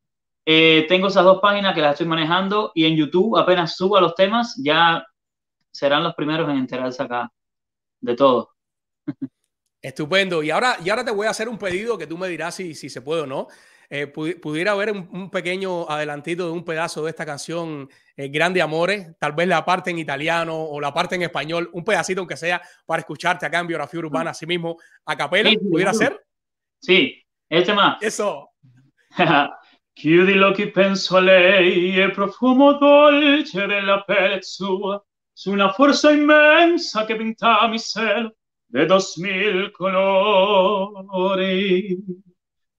Speaker 8: Eh, tengo esas dos páginas que las estoy manejando. Y en YouTube, apenas suba los temas, ya serán los primeros en enterarse acá de todo.
Speaker 2: Estupendo. Y ahora, y ahora te voy a hacer un pedido que tú me dirás si, si se puede o no. Eh, pudiera haber un, un, pequeño adelantito de un pedazo de esta canción eh, Grande Amores, tal vez la parte en italiano o la parte en español, un pedacito aunque sea para escucharte acá en Biografía Urbana, así mismo, a capela, sí, ¿pudiera sí. ser?
Speaker 8: Sí, este más.
Speaker 2: Eso.
Speaker 8: Chiudi gli occhi, penso a lei, e profumo dolce della pelle sua, su una forza immensa che pinta mi cielo de dos mil colores.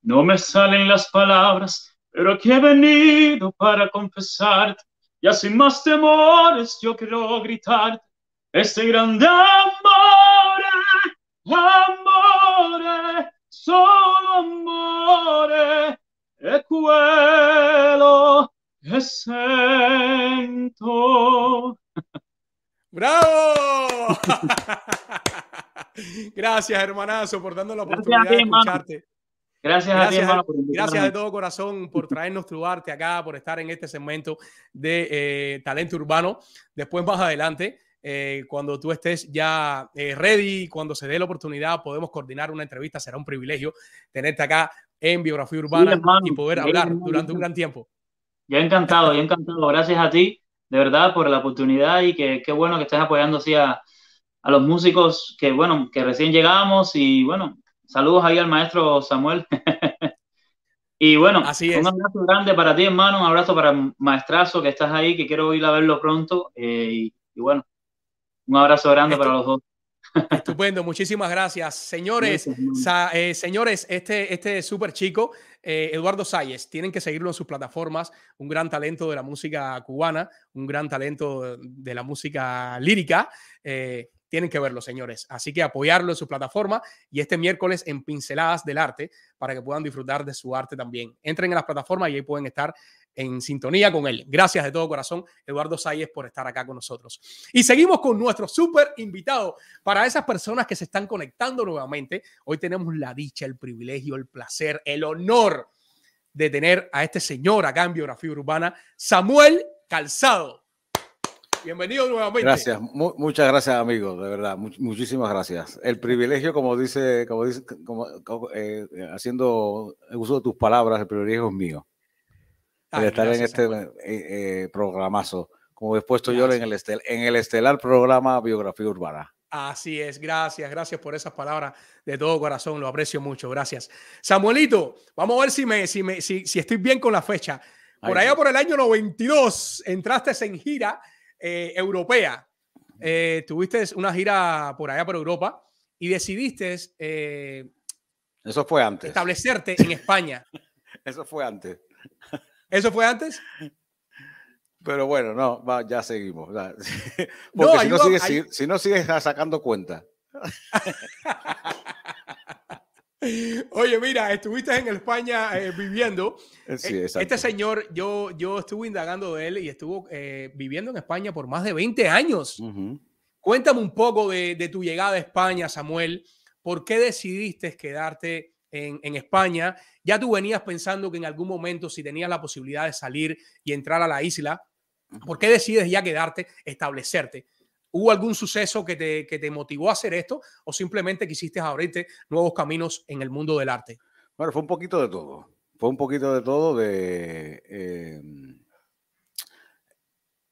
Speaker 8: No me salen las palabras, pero aquí he venido para confesarte. Ya sin más temores, yo quiero gritar este grande amor, amor, solo amor, e quello che sento.
Speaker 2: ¡Bravo! Gracias, hermanazo, por darnos la oportunidad de escucharte.
Speaker 8: Gracias,
Speaker 2: gracias,
Speaker 8: a ti, hermano,
Speaker 2: por gracias de todo corazón por traernos tu arte acá, por estar en este segmento de eh, talento urbano. Después, más adelante, eh, cuando tú estés ya eh, ready, cuando se dé la oportunidad, podemos coordinar una entrevista. Será un privilegio tenerte acá en Biografía Urbana sí, y poder hablar hermano, durante un gran tiempo.
Speaker 8: Ya encantado, ya encantado. Gracias a ti, de verdad, por la oportunidad y que qué bueno que estés apoyando así a, a los músicos que, bueno, que recién llegamos y, bueno, Saludos ahí al maestro Samuel. y bueno,
Speaker 2: Así
Speaker 8: un abrazo grande para ti, hermano. Un abrazo para el maestrazo que estás ahí, que quiero ir a verlo pronto. Eh, y, y, bueno, un abrazo grande para los dos.
Speaker 2: Estupendo, muchísimas gracias. Señores, sa- eh, señores, este, este súper chico, eh, Eduardo Salles, tienen que seguirlo en sus plataformas, un gran talento de la música cubana, un gran talento de la música lírica. Tienen que verlo, señores. Así que apoyarlo en su plataforma y este miércoles en Pinceladas del Arte para que puedan disfrutar de su arte también. Entren en las plataformas y ahí pueden estar en sintonía con él. Gracias de todo corazón, Eduardo Salles, por estar acá con nosotros. Y seguimos con nuestro súper invitado. Para esas personas que se están conectando nuevamente, hoy tenemos la dicha, el privilegio, el placer, el honor de tener a este señor acá en Biografía Urbana, Samuel Calzado. Bienvenido nuevamente.
Speaker 3: Gracias, mu- muchas gracias, amigos, de verdad, much- muchísimas gracias. El privilegio, como dice, como dice, como, como, eh, haciendo uso de tus palabras, el privilegio es mío.
Speaker 2: Ay,
Speaker 3: de estar en
Speaker 2: gracias,
Speaker 3: este
Speaker 2: Samuel.
Speaker 3: eh, eh, programazo, como he puesto yo en
Speaker 2: Gracias.
Speaker 3: el, estel- en el estelar programa Biografía Urbana.
Speaker 2: Así es, gracias, gracias por esas palabras de todo corazón, lo aprecio mucho, gracias. Samuelito, vamos a ver si, me, si, me, si, si estoy bien con la fecha. Por allá
Speaker 3: sí.
Speaker 2: por el año 92 entraste en gira eh, europea, Eh, tuviste una gira por allá por Europa y decidiste eh,
Speaker 3: Eso fue antes.
Speaker 2: establecerte en España.
Speaker 3: Eso fue antes.
Speaker 2: ¿Eso fue antes?
Speaker 3: Pero bueno, no, va, ya seguimos.
Speaker 2: No,
Speaker 3: Porque si, no sigues, si, si no sigues sacando cuenta.
Speaker 2: Oye, mira, estuviste en España eh, viviendo.
Speaker 3: Eh, Sí,
Speaker 2: Eh,
Speaker 3: exacto.
Speaker 2: Este señor, yo, yo estuve indagando de él y estuvo eh, viviendo en España por más de 20 años. Cuéntame un poco de, de tu llegada a España, Samuel. ¿Por qué decidiste quedarte en, en España? Ya tú venías pensando que en algún momento, si tenías la posibilidad de salir y entrar a la isla, ¿por qué decides ya quedarte, establecerte? ¿Hubo algún suceso que te, que te motivó a hacer esto o simplemente quisiste abrirte nuevos caminos en el mundo del arte?
Speaker 3: Bueno, fue un poquito de todo. Fue un poquito de todo de eh,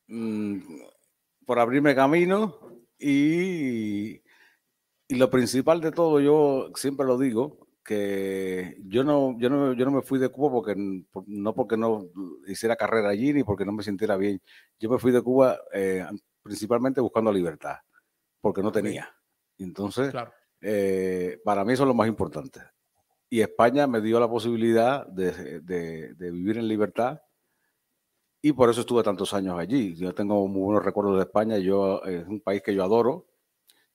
Speaker 3: mm, por abrirme camino y, y lo principal de todo, yo siempre lo digo, que yo no, yo no, yo no me fui de Cuba porque no porque no hiciera carrera allí ni porque no me sintiera bien. Yo me fui de Cuba eh, principalmente buscando libertad, porque no tenía. Entonces,
Speaker 2: Claro.
Speaker 3: eh, para mí eso es lo más importante. Y España me dio la posibilidad de, de- de vivir en libertad y por eso estuve tantos años allí. Yo tengo muy buenos recuerdos de España. Yo, eh, es un país que yo adoro.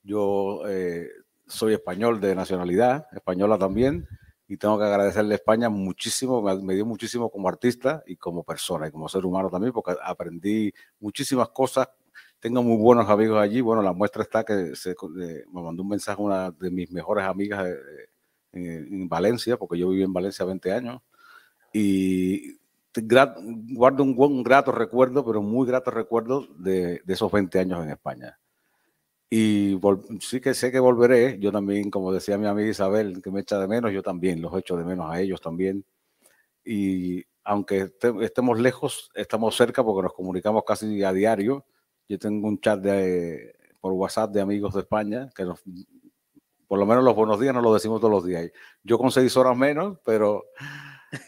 Speaker 3: Yo eh, soy español de nacionalidad, española también, y tengo que agradecerle a España muchísimo, me, me dio muchísimo como artista y como persona y como ser humano también, porque aprendí muchísimas cosas. Tengo muy buenos amigos allí. Bueno, la muestra está que se, eh, me mandó un mensaje una de mis mejores amigas eh, en, en Valencia, porque yo viví en Valencia 20 años, y guardo un, un grato recuerdo, pero muy grato recuerdo de, de esos 20 años en España. Y sí que sé que volveré. Yo también, como decía mi amiga Isabel, que me echa de menos, yo también los echo de menos a ellos también. Y aunque este- estemos lejos, estamos cerca porque nos comunicamos casi a diario. Yo tengo un chat de, por WhatsApp de amigos de España que nos, por lo menos los buenos días nos lo decimos todos los días. Yo con seis horas menos, pero,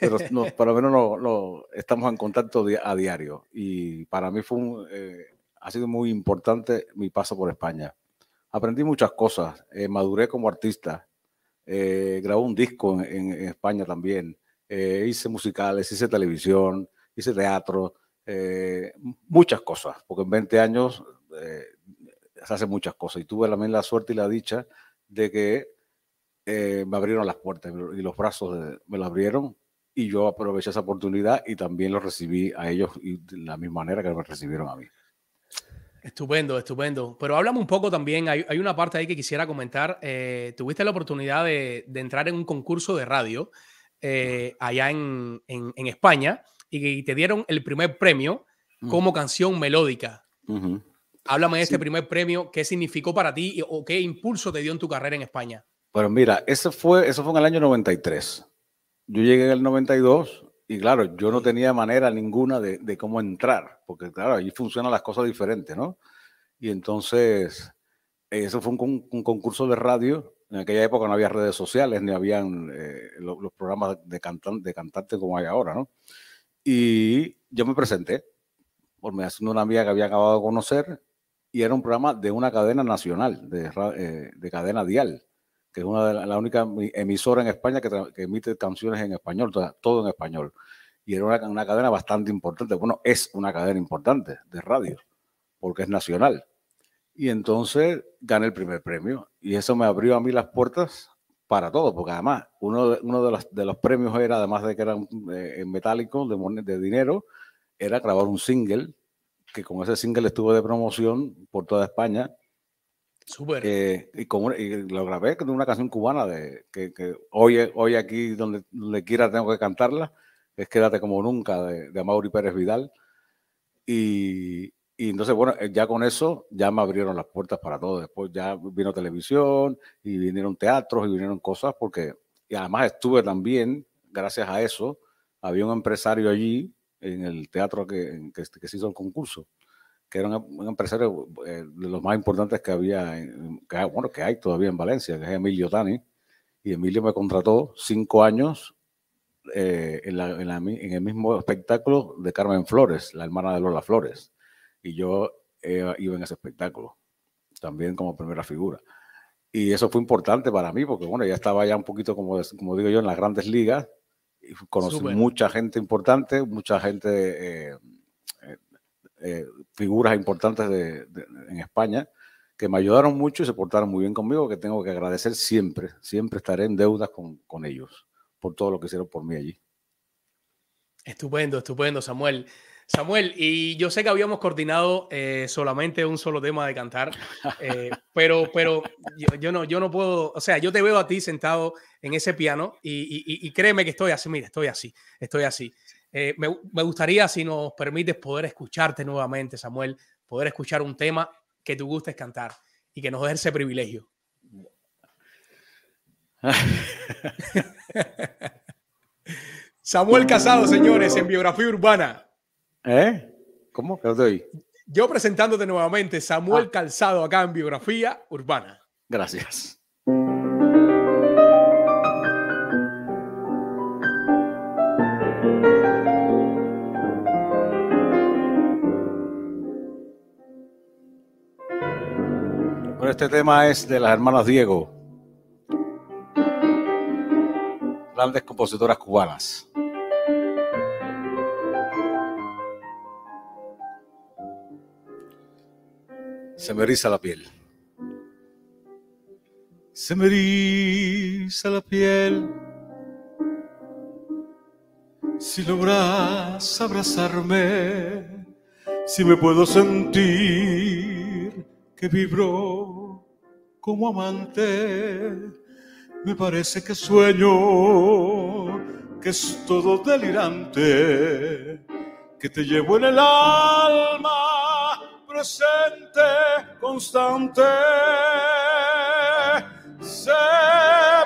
Speaker 3: pero no, por lo menos no, no- estamos en contacto di- a diario. Y para mí fue un, eh, ha sido muy importante mi paso por España. Aprendí muchas cosas, eh, maduré como artista, eh, grabé un disco en, en- en España también, eh, hice musicales, hice televisión, hice teatro, eh, muchas cosas, porque en 20 años eh, se hacen muchas cosas. Y tuve también la suerte y la dicha de que eh, me abrieron las puertas y los brazos de- me las abrieron y yo aproveché esa oportunidad y también los recibí a ellos y de la misma manera que me recibieron a mí.
Speaker 2: Estupendo, estupendo. Pero háblame un poco también, hay, hay una parte ahí que quisiera comentar. Eh, tuviste la oportunidad de, de entrar en un concurso de radio eh, allá en, en- en España y te dieron el primer premio como canción melódica.
Speaker 3: Ujú.
Speaker 2: Háblame de este primer premio, qué significó para ti o qué impulso te dio en tu carrera en España.
Speaker 3: Pero mira, ese fue, eso fue en el año 93. Yo llegué en el 92 y claro, yo no tenía manera ninguna de, de cómo entrar, porque claro, allí funcionan las cosas diferentes, ¿no? Y entonces, eso fue un, un concurso de radio. En aquella época no había redes sociales, ni habían eh, lo- los, programas de, cantan, de cantante como hay ahora, ¿no? Y yo me presenté, por me haciendo una amiga que había acabado de conocer, y era un programa de una cadena nacional, de, eh, de cadena dial, que es una de la, la única emi- emisora en España que, que emite canciones en español, todo en español. Y era una, una cadena bastante importante. Bueno, es una cadena importante de radio, porque es nacional. Y entonces gané el primer premio. Y eso me abrió a mí las puertas para todo, porque además uno de, uno de, los, de los premios era, además de que eran eh, en metálico, de, de dinero, era grabar un single, que con ese single estuve de promoción por toda España.
Speaker 2: Súper.
Speaker 3: eh, y, con y lo grabé con una canción cubana de, que, que hoy, hoy aquí donde, donde quiera tengo que cantarla, es Quédate como nunca de, de Mauri Pérez Vidal. Y, y entonces, bueno, eh, ya con eso ya me abrieron las puertas para todo. Después ya vino televisión y vinieron teatros y vinieron cosas porque, y además estuve también, gracias a eso, había un empresario allí en el teatro que, que, que se hizo el concurso, que era un, un empresario eh, de los más importantes que había, en- que, bueno, que hay todavía en Valencia, que es Emilio Tani. Y Emilio me contrató cinco años eh, en, la- en la en el mismo espectáculo de Carmen Flores, la hermana de Lola Flores. Y yo eh, iba en ese espectáculo, también como primera figura. Y eso fue importante para mí, porque bueno, ya estaba ya un poquito, como, como digo yo, en las grandes ligas. Y conocí
Speaker 2: Súper.
Speaker 3: mucha gente importante, mucha gente, eh, eh, eh, figuras importantes de- de- en España, que me ayudaron mucho y se portaron muy bien conmigo, que tengo que agradecer siempre, siempre estaré en deudas con, con ellos, por todo lo que hicieron por mí allí.
Speaker 2: Estupendo, estupendo, Samuel. Samuel, y yo sé que habíamos coordinado eh, solamente un solo tema de cantar, eh, pero, pero yo, yo no, yo no puedo, o sea, yo te veo a ti sentado en ese piano y, y- y créeme que estoy así, mira, estoy así, estoy así. Eh, me, me gustaría, si nos permites, poder escucharte nuevamente, Samuel, poder escuchar un tema que tú gustes cantar y que nos dé ese privilegio. Samuel Casado, señores, en Biografía Urbana.
Speaker 3: ¿Eh? ¿Cómo? ¿Qué oí?
Speaker 2: Yo presentándote nuevamente, Samuel Calzado, acá en Biografía Urbana.
Speaker 3: Gracias. Bueno, este tema es de las hermanas Diego, grandes compositoras cubanas. Se me eriza la piel. Se me eriza la piel. Si logras abrazarme, si me puedo sentir que vibro como amante, me parece que sueño, que es todo delirante, que te llevo en el alma, presente, constante. Se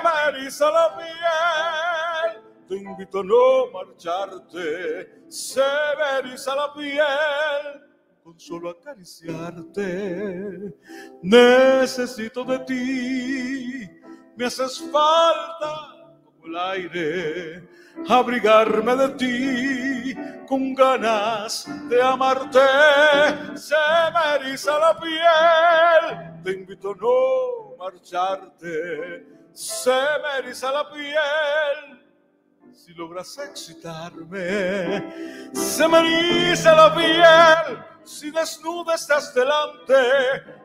Speaker 3: me eriza la piel, te invito a no marcharte. Se me eriza la piel, con solo acariciarte. Necesito de ti, me haces falta como el aire, abrigarme de ti con ganas de amarte. Se me eriza la piel, te invito a no marcharte. Se me eriza la piel. Si logras excitarme, se me eriza la piel. Si desnuda estás delante,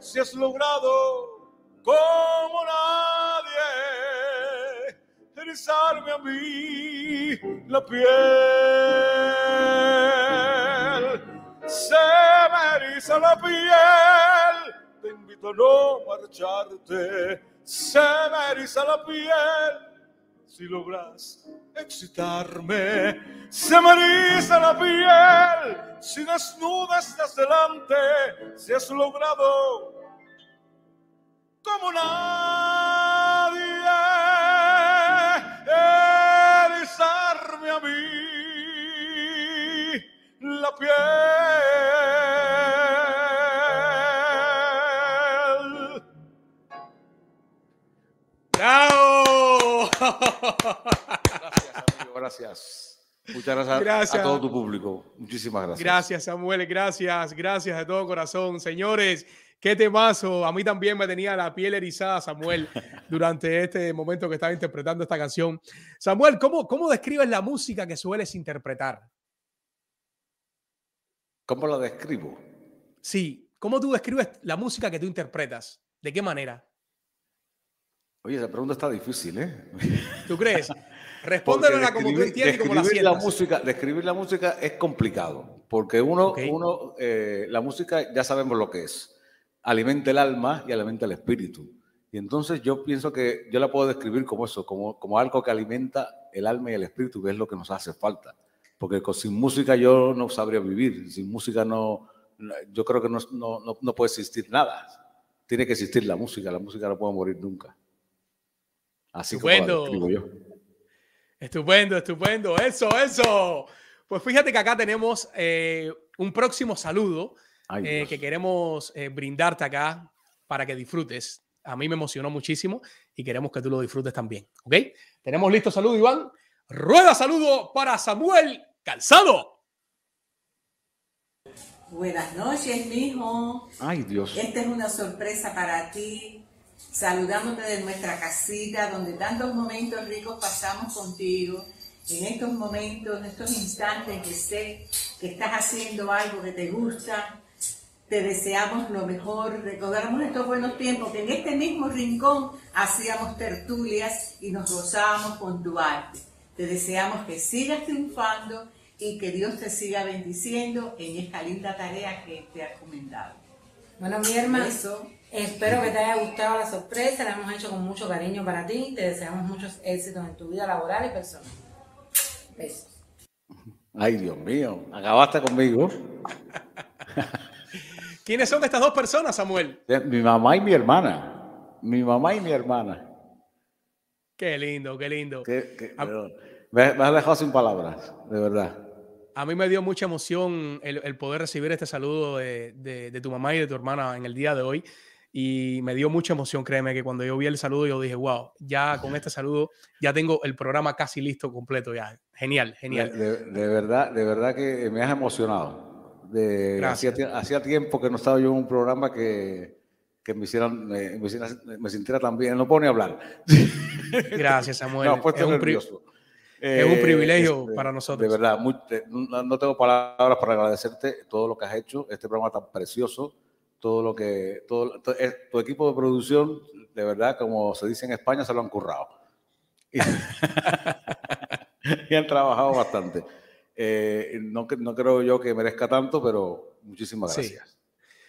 Speaker 3: si has logrado como nadie erizarme a mí la piel. Se me eriza la piel, te invito a no marcharte. Se me eriza la piel si logras excitarme, se me eriza la piel, si desnuda estás delante, si has logrado como a mí la piel.
Speaker 2: ¡Bravo!
Speaker 3: Gracias, amigo, gracias. Muchas gracias,
Speaker 2: Gracias.
Speaker 3: a todo tu público. Muchísimas gracias.
Speaker 2: Gracias, Samuel. Gracias, gracias de todo corazón. Señores, qué temazo. A mí también me tenía la piel erizada, Samuel, durante este momento que estaba interpretando esta canción. Samuel, ¿cómo, cómo describes la música que sueles interpretar?
Speaker 3: ¿Cómo la describo?
Speaker 2: Sí, ¿cómo tú describes la música que tú interpretas? ¿De qué manera?
Speaker 3: Oye, esa pregunta está difícil, ¿eh?
Speaker 2: ¿Tú crees? Respóndela como tú entiendes y como la sientas.
Speaker 3: La música, describir la música es complicado, porque uno, uno eh, la música ya sabemos lo que es. Alimenta el alma y alimenta el espíritu. Y entonces yo pienso que yo la puedo describir como eso, como, como algo que alimenta el alma y el espíritu, que es lo que nos hace falta. Porque sin música yo no sabría vivir, sin música no, yo creo que no, no, no puede existir nada. Tiene que existir la música, la música no puede morir nunca. Así
Speaker 2: Estupendo. como yo. Estupendo, estupendo. Eso, eso. Pues fíjate que acá tenemos eh, un próximo saludo eh, que queremos eh, brindarte acá para que disfrutes. A mí me emocionó muchísimo y queremos que tú lo disfrutes también. ¿Ok? Tenemos listo saludo, Iván. Rueda saludo para Samuel Calzado.
Speaker 9: Buenas noches, mijo.
Speaker 3: Ay, Dios.
Speaker 9: Esta es una sorpresa para ti saludándote de nuestra casita, donde tantos momentos ricos pasamos contigo, en estos momentos, en estos instantes que sé que estás haciendo algo que te gusta, te deseamos lo mejor, recordamos estos buenos tiempos que en este mismo rincón hacíamos tertulias y nos gozábamos con tu arte. Te deseamos que sigas triunfando y que Dios te siga bendiciendo en esta linda tarea que te ha comentado.
Speaker 10: Bueno, mi hermano, espero que te haya gustado la sorpresa, la hemos hecho con mucho cariño para ti, te deseamos muchos éxitos en tu vida laboral y personal. Besos.
Speaker 3: Ay, Dios mío, acabaste conmigo.
Speaker 2: ¿Quiénes son estas dos personas, Samuel?
Speaker 3: Mi mamá y mi hermana. Mi mamá y mi hermana.
Speaker 2: Qué lindo, qué lindo.
Speaker 3: me has dejado sin palabras, de verdad
Speaker 2: a mí me dio mucha emoción el, poder recibir este saludo de, tu mamá y de tu hermana en el día de hoy. Y me dio mucha emoción, créeme, que cuando yo vi el saludo, yo dije, wow, ya con este saludo ya tengo el programa casi listo, completo ya. Genial, genial.
Speaker 3: De, verdad, de verdad que me has emocionado. De, hacía, tiempo que no estaba yo en un programa que, me hicieran, me, me, sintiera tan bien. No puedo ni hablar.
Speaker 2: Gracias, Samuel. No, es, un es un privilegio este, para nosotros.
Speaker 3: De verdad, no, tengo palabras para agradecerte todo lo que has hecho, este programa tan precioso, todo lo que, todo, tu equipo de producción, de verdad, como se dice en España, se lo han currado. Y, han trabajado bastante. Eh, no, no creo yo que merezca tanto, pero muchísimas gracias.
Speaker 2: Sí.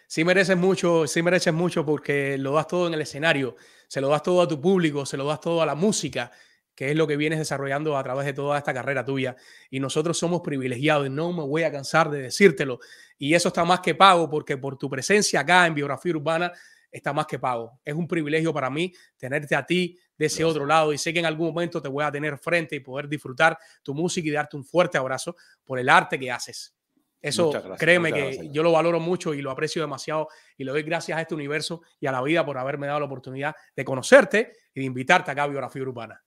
Speaker 2: sí mereces mucho, sí mereces mucho porque lo das todo en el escenario, se lo das todo a tu público, se lo das todo a la música, que es lo que vienes desarrollando a través de toda esta carrera tuya. Y nosotros somos privilegiados y no me voy a cansar de decírtelo. Y eso está más que pago porque por tu presencia acá en Biografía Urbana está más que pago. Es un privilegio para mí tenerte a ti de ese otro lado y sé que en algún momento te voy a tener frente y poder disfrutar tu música y darte un fuerte abrazo por el arte que haces. Eso, créeme que yo lo valoro mucho y lo aprecio demasiado y le doy gracias a este universo y a la vida por haberme dado la oportunidad de conocerte y de invitarte acá a Biografía Urbana.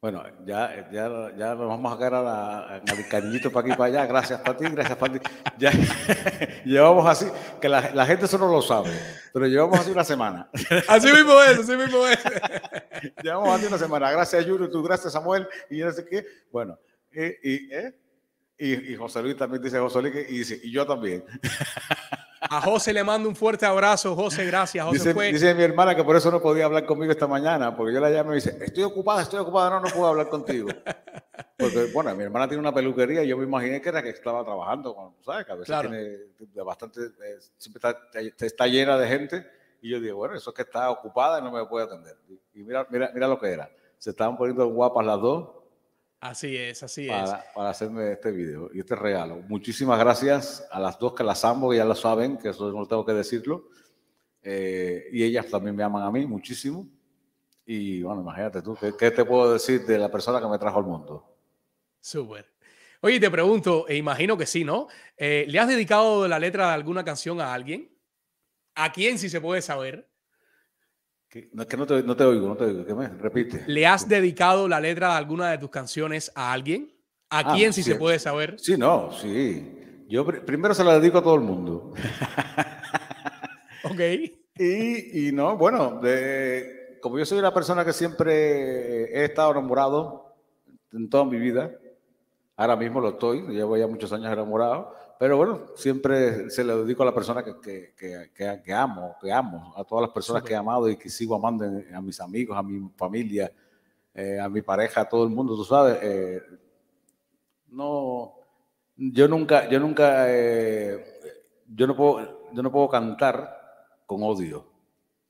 Speaker 3: Bueno, ya, ya, ya nos vamos a quedar al cariñito para aquí y para allá. Gracias para ti, gracias para ti. Ya llevamos así, que la, la, gente eso no lo sabe, pero llevamos así una semana.
Speaker 2: Así mismo es, así mismo es.
Speaker 3: llevamos así una semana. Gracias, Yuri, tú, gracias, Samuel, y yo no sé qué. Bueno, y, y, ¿eh? y, y José Luis también dice, José Luis, y dice, y yo también.
Speaker 2: A José le mando un fuerte abrazo. José, gracias. José
Speaker 3: dice, mi hermana que por eso no podía hablar conmigo esta mañana, porque yo la llamo y dice, estoy ocupada, estoy ocupada, no, no puedo hablar contigo. Porque, bueno, mi hermana tiene una peluquería y yo me imaginé que era que estaba trabajando, ¿sabes? Que a veces tiene bastante, eh, siempre está, está, llena de gente. Y yo digo, bueno, eso es que está ocupada y no me puede atender. Y mira, mira, mira lo que era. Se estaban poniendo guapas las dos
Speaker 2: Así es, así
Speaker 3: es.
Speaker 2: Para
Speaker 3: hacerme este video y este regalo. Muchísimas gracias a las dos que las amo, que ya lo saben, que eso no tengo que decirlo. Eh, y ellas también me aman a mí muchísimo. Y bueno, imagínate tú, ¿qué, te puedo decir de la persona que me trajo al mundo?
Speaker 2: Súper. Oye, te pregunto, e imagino que sí, ¿no? Eh, ¿Le has dedicado la letra de alguna canción a alguien? ¿A quién, si se puede saber?
Speaker 3: No, es que no te, no te oigo, no te oigo. ¿Qué me? Repite.
Speaker 2: ¿Le has dedicado la letra de alguna de tus canciones a alguien? ¿A ah, quién, si se puede saber?
Speaker 3: Sí, no, sí. Yo primero se la dedico a todo el mundo.
Speaker 2: ok,
Speaker 11: Ok.
Speaker 3: Y, y no, bueno, de, como yo soy una persona que siempre he estado enamorado en toda mi vida, ahora mismo lo estoy, llevo ya muchos años enamorado, pero bueno, siempre se lo dedico a la persona que, que, que, amo, que amo, a todas las personas que he amado y que sigo amando, a mis amigos, a mi familia, eh, a mi pareja, a todo el mundo, tú sabes. Eh, no, yo nunca, yo nunca, eh, yo no puedo, yo no puedo cantar con odio.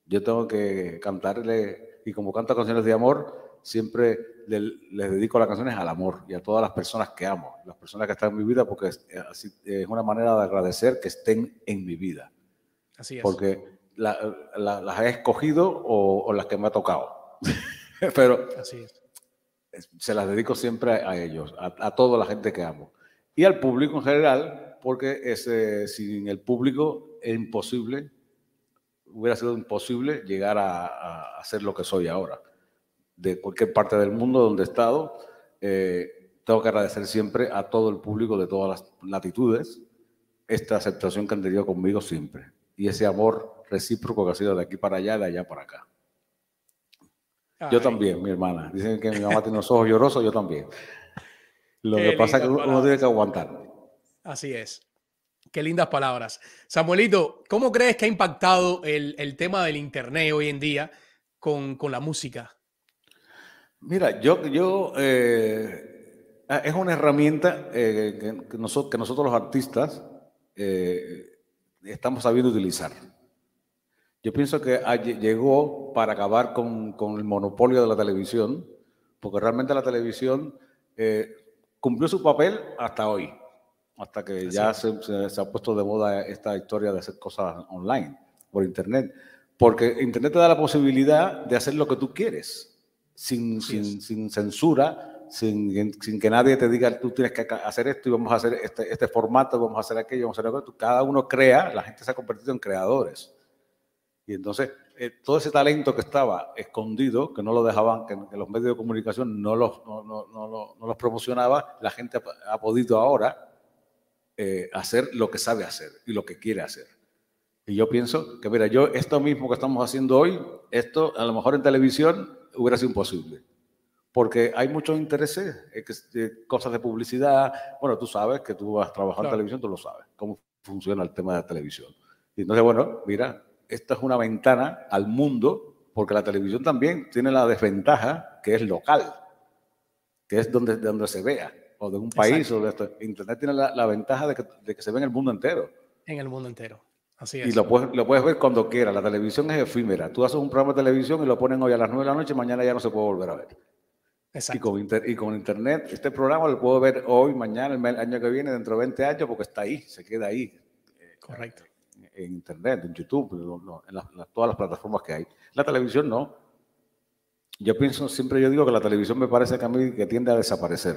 Speaker 3: Yo tengo que cantarle, y como canto canciones de amor, siempre le, les dedico las canciones al amor y a todas las personas que amo, las personas que están en mi vida, porque es, así, es una manera de agradecer que estén en mi vida.
Speaker 11: Así es.
Speaker 3: Porque la, la, las he escogido o, o, las que me ha tocado. Pero
Speaker 11: Así es.
Speaker 3: se las dedico siempre a, a ellos, a, a, toda la gente que amo. Y al público en general, porque ese, sin el público es imposible, hubiera sido imposible llegar a, a, ser lo que soy ahora de cualquier parte del mundo donde he estado, eh, tengo que agradecer siempre a todo el público de todas las latitudes esta aceptación que han tenido conmigo siempre y ese amor recíproco que ha sido de aquí para allá, de allá para acá. Ay. Yo también, mi hermana. Dicen que mi mamá tiene los ojos llorosos, yo también. Lo Qué que pasa es que uno palabras. tiene que aguantar.
Speaker 11: Así es. Qué lindas palabras. Samuelito, ¿cómo crees que ha impactado el, el tema del Internet hoy en día con, con la música?
Speaker 3: Mira, yo, yo eh, es una herramienta eh, que, que, nosotros, que, nosotros, los artistas eh, estamos sabiendo utilizar. Yo pienso que llegó para acabar con, con, el monopolio de la televisión, porque realmente la televisión cumplió su papel hasta hoy, hasta que Así ya se, se, se ha puesto de moda esta historia de hacer cosas online, por Internet. Porque Internet te da la posibilidad de hacer lo que tú quieres sin, sin, sin, censura, sin, sin, que nadie te diga tú tienes que hacer esto y vamos a hacer este, este formato, vamos a hacer aquello, vamos a hacer aquello. Cada uno crea, la gente se ha convertido en creadores. Y entonces, eh, todo ese talento que estaba escondido, que no lo dejaban, que, que los medios de comunicación no los, no, no, no, no los promocionaba, la gente ha, ha podido ahora eh, hacer lo que sabe hacer y lo que quiere hacer. Y yo pienso que, mira, yo esto mismo que estamos haciendo hoy, esto a lo mejor en televisión hubiera sido imposible. Porque hay muchos intereses, cosas de publicidad. Bueno, tú sabes que tú has trabajado claro. en televisión, tú lo sabes, cómo funciona el tema de la televisión. Y entonces, bueno, mira, esta es una ventana al mundo, porque la televisión también tiene la desventaja que es local, que es donde, de donde se vea, o de un país, Exacto. o de esto. Internet tiene la, la ventaja de que, de que se ve en el mundo entero.
Speaker 11: En el mundo entero. Así es.
Speaker 3: Y lo puedes, lo puedes ver cuando quieras. La televisión es efímera. Tú haces un programa de televisión y lo ponen hoy a las 9 de la noche, mañana ya no se puede volver a ver.
Speaker 11: Exacto.
Speaker 3: Y con, inter, y con internet, este programa lo puedo ver hoy, mañana, el año que viene, dentro de 20 años, porque está ahí, se queda ahí.
Speaker 11: Correcto.
Speaker 3: En, en internet, en YouTube, en las, todas las plataformas que hay. La televisión no. Yo pienso, siempre yo digo que la televisión me parece que a mí que tiende a desaparecer.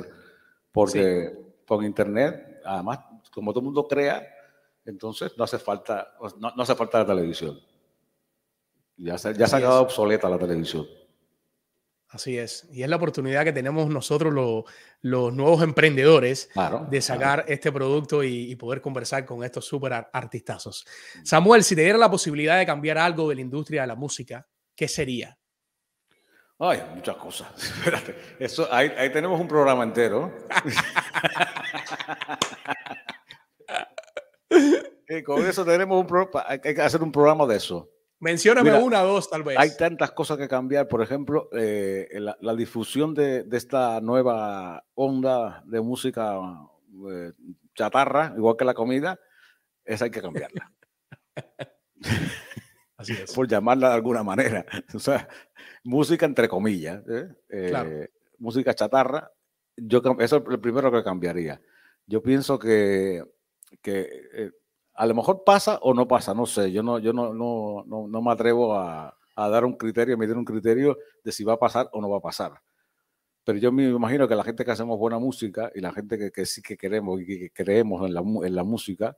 Speaker 3: Porque sí. con internet, además, como todo el mundo crea, entonces no hace falta, no, no hace falta la televisión. Ya se, ya se ha quedado obsoleta la televisión.
Speaker 11: Así es. Y es la oportunidad que tenemos nosotros, los, los nuevos emprendedores,
Speaker 3: claro,
Speaker 11: de sacar
Speaker 3: claro.
Speaker 11: este producto y, y, poder conversar con estos súper artistazos. Samuel, si te diera la posibilidad de cambiar algo de la industria de la música, ¿qué sería?
Speaker 3: Ay, muchas cosas. Espérate. Eso, ahí, ahí tenemos un programa entero. y con eso tenemos un pro, hay que hacer un programa de eso.
Speaker 11: Mencióname Mira, una o dos, tal vez.
Speaker 3: Hay tantas cosas que cambiar. Por ejemplo, eh, la, la, difusión de, de, esta nueva onda de música eh, chatarra, igual que la comida, esa hay que cambiarla.
Speaker 11: Así es.
Speaker 3: Por llamarla de alguna manera. O sea, música entre comillas. ¿eh?
Speaker 11: Claro.
Speaker 3: Música chatarra. Yo, eso es lo primero que cambiaría. Yo pienso que, que a lo mejor pasa o no pasa, no sé. Yo no, yo no, no, no, no me atrevo a, a, dar un criterio, a medir un criterio de si va a pasar o no va a pasar. Pero yo me imagino que la gente que hacemos buena música y la gente que, que sí que queremos y que creemos en la, en la música,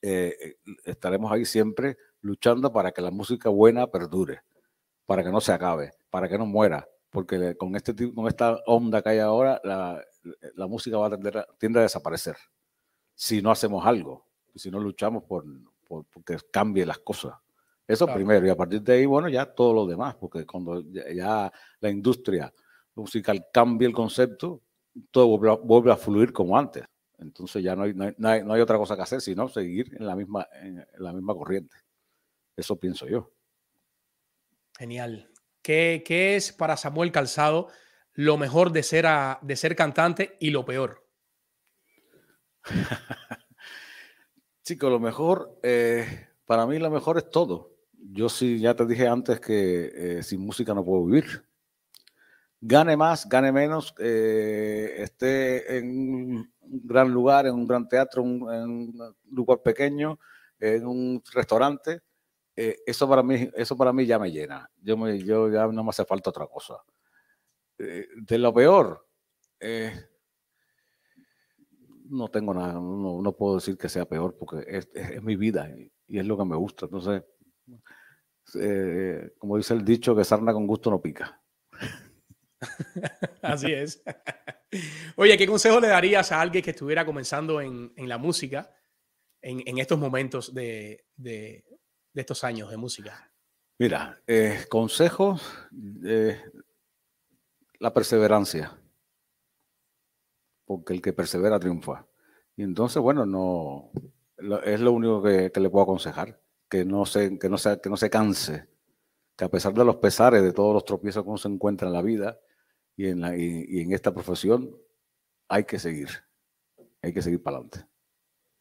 Speaker 3: eh, estaremos ahí siempre luchando para que la música buena perdure, para que no se acabe, para que no muera. Porque con, este, con esta onda que hay ahora, la, la música va a tender tiende a desaparecer si no hacemos algo si no luchamos por, por, por que cambie las cosas. Eso
Speaker 2: Claro.
Speaker 3: primero, y a partir de ahí, bueno, ya todo lo demás, porque cuando ya, ya la industria musical cambia el concepto, todo vuelve a, vuelve a fluir como antes. Entonces ya no hay, no, hay, no hay- no hay otra cosa que hacer, sino seguir en la misma, en la misma corriente. Eso pienso yo.
Speaker 2: Genial. ¿Qué, qué es para Samuel Calzado lo mejor de ser, a- de ser cantante y lo peor?
Speaker 3: Chico, lo mejor, eh, para mí lo mejor es todo. Yo sí, ya te dije antes que eh, sin música no puedo vivir. Gane más, gane menos, eh, esté en un gran lugar, en un gran teatro, un- en un lugar pequeño, en un restaurante, eh, eso para mí, eso para mí ya me llena. Yo, me, yo ya no me hace falta otra cosa. Eh, de lo peor, eh, no tengo nada, no, no puedo decir que sea peor porque es, es- es mi vida y, y es lo que me gusta. Entonces, eh, como dice el dicho, que sarna con gusto no pica.
Speaker 2: Así es. Oye, ¿qué consejo le darías a alguien que estuviera comenzando en, en la música en, en estos momentos de, de- de estos años de música?
Speaker 3: Mira, eh, consejos, eh, la perseverancia, porque el que persevera triunfa. Y entonces, bueno, no es lo único que, que le puedo aconsejar, que no se, que no se, que no se canse, que a pesar de los pesares, de todos los tropiezos que uno se encuentra en la vida y en, la, y, y en esta profesión, hay que seguir, hay que seguir para adelante.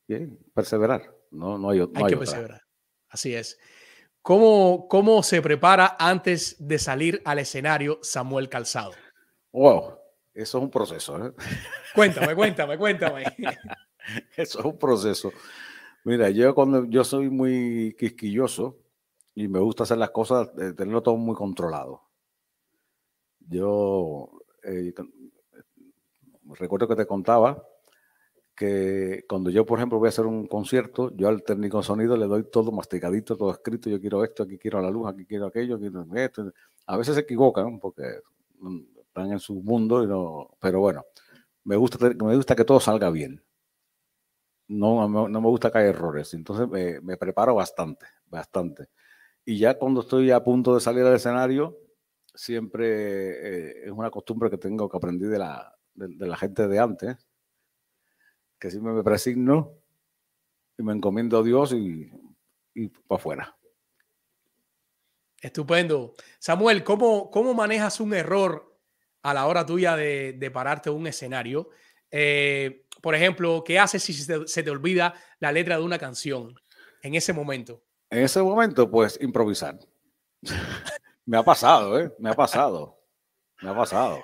Speaker 3: Y perseverar, no, no hay, no
Speaker 2: Hay
Speaker 3: hay
Speaker 2: que
Speaker 3: otra.
Speaker 2: perseverar. Así es. ¿Cómo, ¿Cómo se prepara antes de salir al escenario Samuel Calzado?
Speaker 3: Wow, eso es un proceso. ¿eh?
Speaker 2: Cuéntame, cuéntame, cuéntame.
Speaker 3: Eso es un proceso. Mira, yo cuando yo soy muy quisquilloso y me gusta hacer las cosas, eh, tenerlo todo muy controlado. Yo eh, con- recuerdo que te contaba que cuando yo, por ejemplo, voy a hacer un concierto, yo al técnico de sonido le doy todo masticadito, todo escrito. Yo quiero esto, aquí quiero la luz, aquí quiero aquello, quiero esto. A veces se equivocan porque mm, están en su mundo, y no, pero bueno, me gusta, me gusta que todo salga bien no, no, me gusta caer errores, entonces me, me preparo bastante, bastante. Y ya cuando estoy a punto de salir al escenario, siempre eh, es una costumbre que tengo que aprendí de la, de, de la gente de antes, que siempre me presigno y me encomiendo a Dios y, y para afuera.
Speaker 2: Estupendo. Samuel, ¿cómo, cómo manejas un error a la hora tuya de, de pararte un escenario? Eh, por ejemplo, ¿qué haces si se te, se te olvida la letra de una canción en ese momento?
Speaker 3: En ese momento, pues improvisar. me ha pasado, ¿eh? Me ha pasado. Me ha pasado.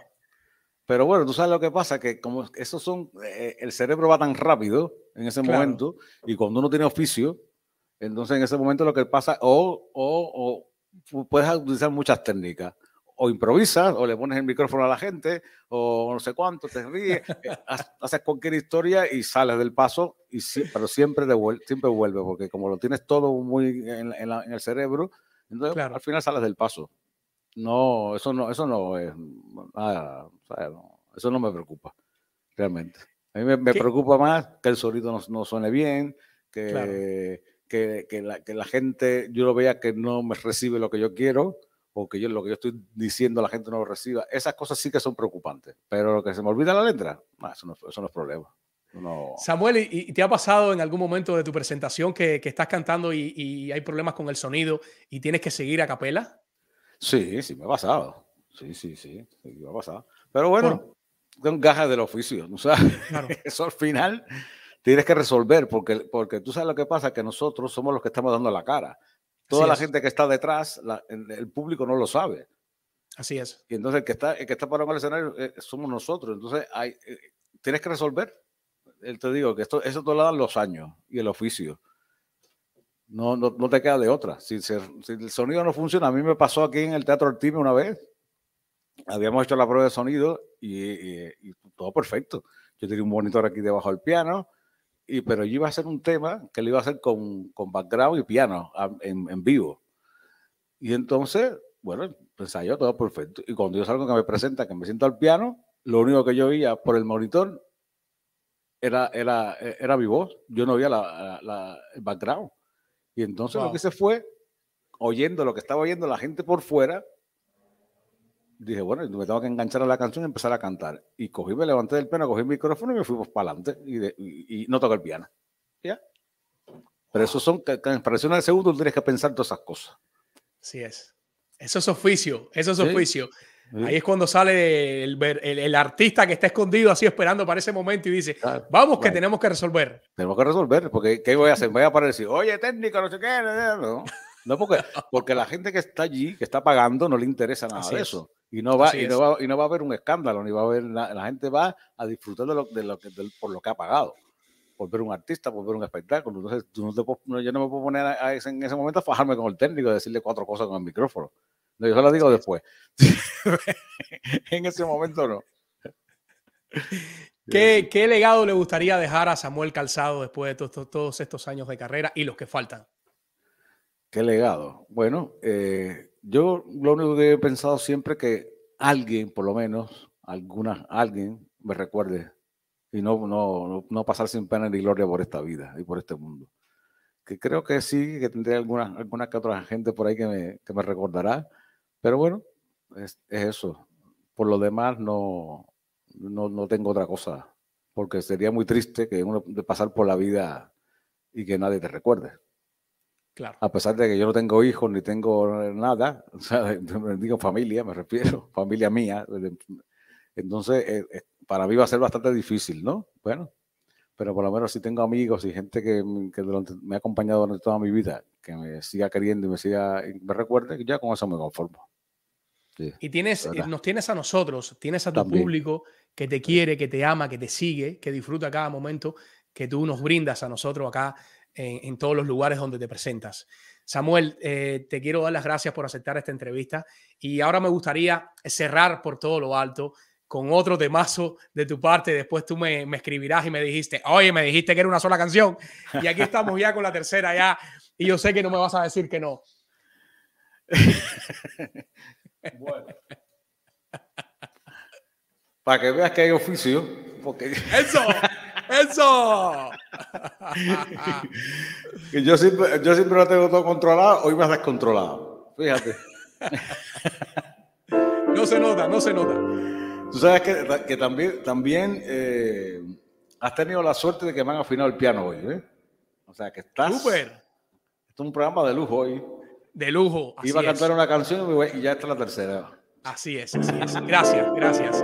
Speaker 3: Pero bueno, tú sabes lo que pasa, que como esos son, eh, el cerebro va tan rápido en ese
Speaker 2: Claro.
Speaker 3: momento, y cuando uno tiene oficio, entonces en ese momento lo que pasa, o, o, o pu- puedes utilizar muchas técnicas, o improvisas, o le pones el micrófono a la gente, o no sé cuánto, te ríes, eh, ha- haces cualquier historia y sales del paso, y sí, pero siempre, siempre vuelve, porque como lo tienes todo muy en, en la- en el cerebro, entonces
Speaker 2: Claro.
Speaker 3: al final sales del paso. No, eso no, eso no es nada, o sea, no, eso no me preocupa, realmente. A mí me, preocupa más que el sonido no, no suene bien, que,
Speaker 2: Claro.
Speaker 3: que, que la, que la gente, yo lo vea que no me recibe lo que yo quiero, o que yo lo que yo estoy diciendo la gente no lo reciba. Esas cosas sí que son preocupantes, pero lo que se me olvida la letra, nah, eso, no, eso no es problema. No,
Speaker 2: Samuel, ¿y, y te ha pasado en algún momento de tu presentación que, que estás cantando y, y hay problemas con el sonido y tienes que seguir a capela?
Speaker 3: Sí, sí, me ha pasado. Sí, sí, sí, sí, me ha pasado. Pero bueno, son gajas del oficio. O sea,
Speaker 2: Claro.
Speaker 3: eso al final tienes que resolver, porque, porque tú sabes lo que pasa, que nosotros somos los que estamos dando la cara. Toda
Speaker 2: Así
Speaker 3: la
Speaker 2: es.
Speaker 3: gente que está detrás, la- el, público no lo sabe.
Speaker 2: Así es.
Speaker 3: Y entonces el que está, el que está parado en el escenario eh, somos nosotros. Entonces hay, eh, tienes que resolver. Eh, Te digo que esto, eso te lo dan los años y el oficio. No, no, no te queda de otra. Si, se- si el sonido no funciona, a mí me pasó aquí en el Teatro Artime una vez. Habíamos hecho la prueba de sonido y, y- y todo perfecto. Yo tenía un monitor aquí debajo del piano, y, pero yo iba a hacer un tema que lo iba a hacer con, con background y piano a- en, en vivo. Y entonces, bueno, ensayó todo perfecto. Y cuando yo salgo que me presenta, que me siento al piano, lo único que yo oía por el monitor era, era, era mi voz. Yo no oía la, la- la- el background. Y entonces lo
Speaker 2: Wow.
Speaker 3: que hice fue oyendo lo que estaba oyendo la gente por fuera, dije, bueno, me tengo que enganchar a la canción y empezar a cantar. Y cogí, me levanté del piano, cogí el micrófono y me fuimos para adelante y, y- y no toqué el piano. ¿Ya? Pero eso son, para el segundo tienes que pensar todas esas cosas.
Speaker 2: Así es. Eso es oficio, eso es
Speaker 3: Sí.
Speaker 2: oficio.
Speaker 3: Sí.
Speaker 2: Ahí es cuando sale el, el- el artista que está escondido así esperando para ese momento y dice,
Speaker 3: Claro,
Speaker 2: vamos que tenemos que resolver.
Speaker 3: Tenemos que resolver, porque ¿qué voy a hacer? Voy a decir, oye, técnico, no sé qué. no, no, porque, porque la gente que está allí, que está pagando, no le interesa nada
Speaker 2: Así
Speaker 3: de
Speaker 2: es.
Speaker 3: Y no, va,
Speaker 2: Así
Speaker 3: y, no va, y no va a haber un escándalo, ni va a haber na- la gente va a disfrutar de lo, de lo que, por lo que ha pagado. Por ver un artista, por ver un espectáculo. Entonces, tú no te puedes- no, yo no me puedo poner a- a ese- en ese momento a fajarme con el técnico y decirle cuatro cosas con el micrófono. No, yo se lo digo después. en ese momento no.
Speaker 2: ¿Qué, qué legado le gustaría dejar a Samuel Calzado después de to- to- todos estos años de carrera y los que faltan?
Speaker 3: Qué legado. Bueno, eh, yo lo único que he pensado siempre que alguien, por lo menos, alguna, alguien me recuerde y no, no, no, no pasar sin pena ni gloria por esta vida y por este mundo. Que creo que sí, que tendré alguna, alguna que otra gente por ahí que me, que me recordará, pero bueno, es, es eso. Por lo demás, no, no, no tengo otra cosa, porque sería muy triste que uno de pasar por la vida y que nadie te recuerde
Speaker 2: Claro.
Speaker 3: a pesar de que yo no tengo hijos ni tengo nada, o sea, digo familia, me refiero, familia mía. Entonces, eh, eh, para mí va a ser bastante difícil, ¿no? Bueno, pero por lo menos si tengo amigos y gente que, m- que durante- me ha acompañado durante toda mi vida, que me siga queriendo y me siga, me recuerde, ya con eso me conformo. Sí,
Speaker 2: Y tienes,
Speaker 3: ¿verdad?
Speaker 2: nos tienes a nosotros, tienes a tu
Speaker 3: También.
Speaker 2: público que te quiere, que te ama, que te sigue, que disfruta cada momento que tú nos brindas a nosotros acá en, en todos los lugares donde te presentas. Samuel, eh, te quiero dar las gracias por aceptar esta entrevista y ahora me gustaría cerrar por todo lo alto con otro temazo de tu parte. Después tú me, me escribirás y me dijiste, oye, me dijiste que era una sola canción. Y aquí estamos ya con la tercera ya. Y yo sé que no me vas a decir que no.
Speaker 3: Para que veas que hay oficio, porque
Speaker 2: ¡Eso! ¡Eso!
Speaker 3: yo siempre, yo siempre lo tengo todo controlado, hoy me has descontrolado. Fíjate.
Speaker 2: No se nota, no se nota.
Speaker 3: Tú sabes que, que también, también eh, has tenido la suerte de que me han afinado el piano hoy, ¿eh? O sea que estás.
Speaker 2: Súper.
Speaker 3: Esto es un programa de lujo hoy.
Speaker 2: De lujo. Así
Speaker 3: Iba a
Speaker 2: es.
Speaker 3: cantar una canción y ya está la tercera.
Speaker 2: Así es, así es. Gracias, gracias.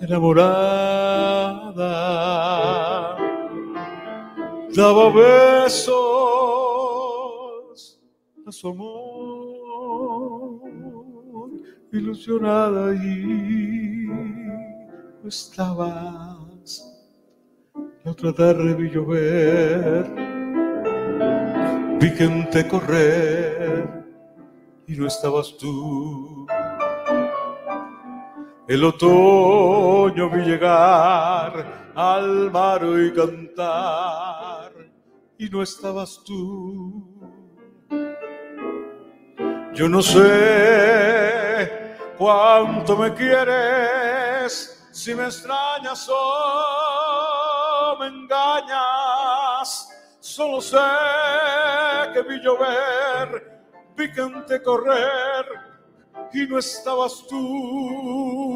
Speaker 1: enamorada. Daba besos a su amor ilusionada y no estabas. La otra tarde vi llover vi gente correr y no estabas tú el otoño vi llegar al mar y cantar y no estabas tú. Yo no sé cuánto me quieres, si me extrañas o me engañas. Solo sé que vi llover, vi gente correr y no estabas tú.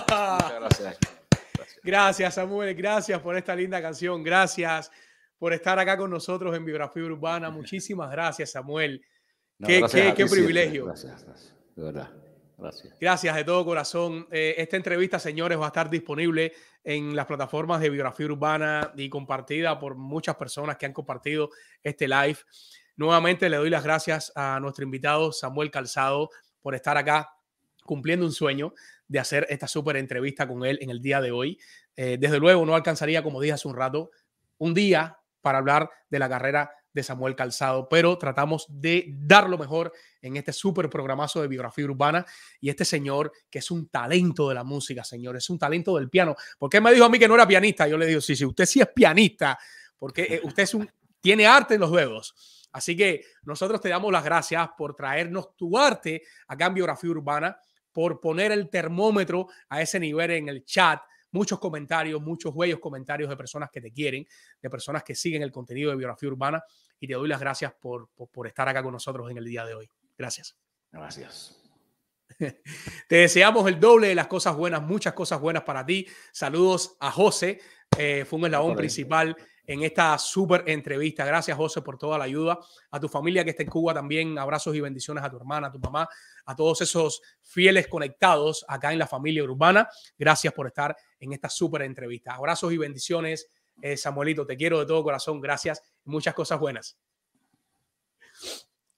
Speaker 3: Muchas gracias.
Speaker 2: Gracias, Samuel. Gracias por esta linda canción. Gracias por estar acá con nosotros en Biografía Urbana. Muchísimas gracias, Samuel.
Speaker 3: No,
Speaker 2: qué
Speaker 3: gracias
Speaker 2: qué- qué privilegio.
Speaker 3: Gracias, gracias. De verdad. Gracias.
Speaker 2: Gracias de todo corazón. Eh, esta entrevista, señores, va a estar disponible en las plataformas de Biografía Urbana y compartida por muchas personas que han compartido este live. Nuevamente le doy las gracias a nuestro invitado Samuel Calzado por estar acá cumpliendo un sueño de hacer esta súper entrevista con él en el día de hoy. Eh, desde luego no alcanzaría, como dije hace un rato, un día para hablar de la carrera de Samuel Calzado, pero tratamos de dar lo mejor en este súper programazo de biografía urbana y este señor que es un talento de la música, señor, es un talento del piano. Porque él me dijo a mí que no era pianista. Yo le digo, sí, sí, usted sí es pianista, porque eh, usted es un, tiene arte en los dedos. Así que nosotros te damos las gracias por traernos tu arte acá en Biografía Urbana, por poner el termómetro a ese nivel en el chat. Muchos comentarios, muchos bellos comentarios de personas que te quieren, de personas que siguen el contenido de Biografía Urbana. Y te doy las gracias por, por, por estar acá con nosotros en el día de hoy. Gracias.
Speaker 3: Gracias.
Speaker 2: Te deseamos el doble de las cosas buenas, muchas cosas buenas para ti. Saludos a José, eh, fue un eslabón principal en esta súper entrevista. Gracias, José, por toda la ayuda. A tu familia que está en Cuba también, abrazos y bendiciones a tu hermana, a tu mamá, a todos esos fieles conectados acá en la familia urbana. Gracias por estar en esta súper entrevista. Abrazos y bendiciones, eh, Samuelito. Te quiero de todo corazón. Gracias muchas cosas buenas.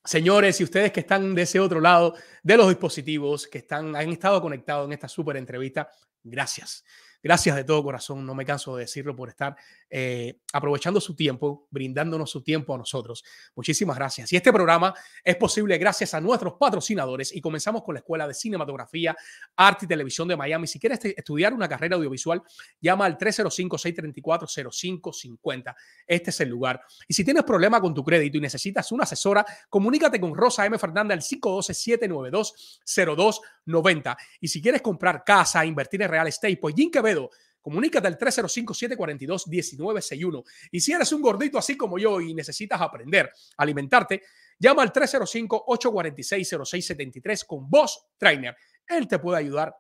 Speaker 2: Señores, y ustedes que están de ese otro lado de los dispositivos, que están, han estado conectados en esta súper entrevista, gracias. Gracias de todo corazón, no me canso de decirlo por estar eh, aprovechando su tiempo, brindándonos su tiempo a nosotros. Muchísimas gracias. Y este programa es posible gracias a nuestros patrocinadores y comenzamos con la Escuela de Cinematografía, Arte y Televisión de Miami. Si quieres estudiar una carrera audiovisual, llama al 305-634-0550. Este es el lugar. Y si tienes problema con tu crédito y necesitas una asesora, comunícate con Rosa M. Fernández al 512-792-0290. Y si quieres comprar casa, invertir en real estate, pues Jim Quevedo, comunícate al 305-742-1961. Y si eres un gordito así como yo y necesitas aprender a alimentarte, llama al 305-846-0673 con Boss Trainer. Él te puede ayudar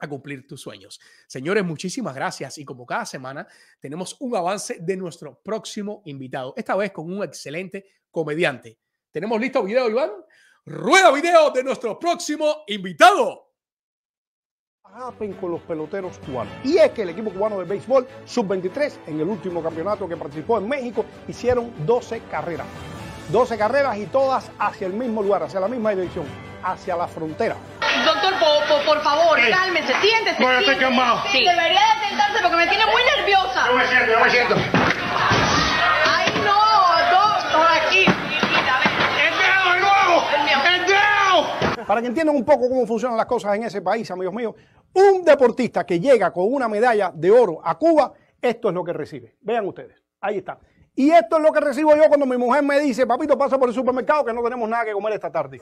Speaker 2: a cumplir tus sueños. Señores, muchísimas gracias. Y como cada semana, tenemos un avance de nuestro próximo invitado, esta vez con un excelente comediante. ¿Tenemos listo video, Iván? Rueda video de nuestro próximo invitado.
Speaker 12: Happen con los peloteros cubanos. Y es que el equipo cubano de béisbol sub-23 en el último campeonato que participó en México hicieron 12 carreras. 12 carreras y todas hacia el mismo lugar, hacia la misma dirección, hacia la frontera.
Speaker 13: Doctor, po- po- por, favor, cálmese, siéntese.
Speaker 12: No, estoy calmado.
Speaker 13: Sí. Debería de sentarse porque me tiene muy nerviosa.
Speaker 12: Yo me siento, yo me siento.
Speaker 13: Ay, no, doctor, aquí. Mira, ven.
Speaker 12: ¡El nuevo!
Speaker 13: El mío.
Speaker 12: Para que entiendan un poco cómo funcionan las cosas en ese país, amigos míos, un deportista que llega con una medalla de oro a Cuba, esto es lo que recibe. Vean ustedes, ahí está. Y esto es lo que recibo yo cuando mi mujer me dice, papito, pasa por el supermercado que no tenemos nada que comer esta tarde.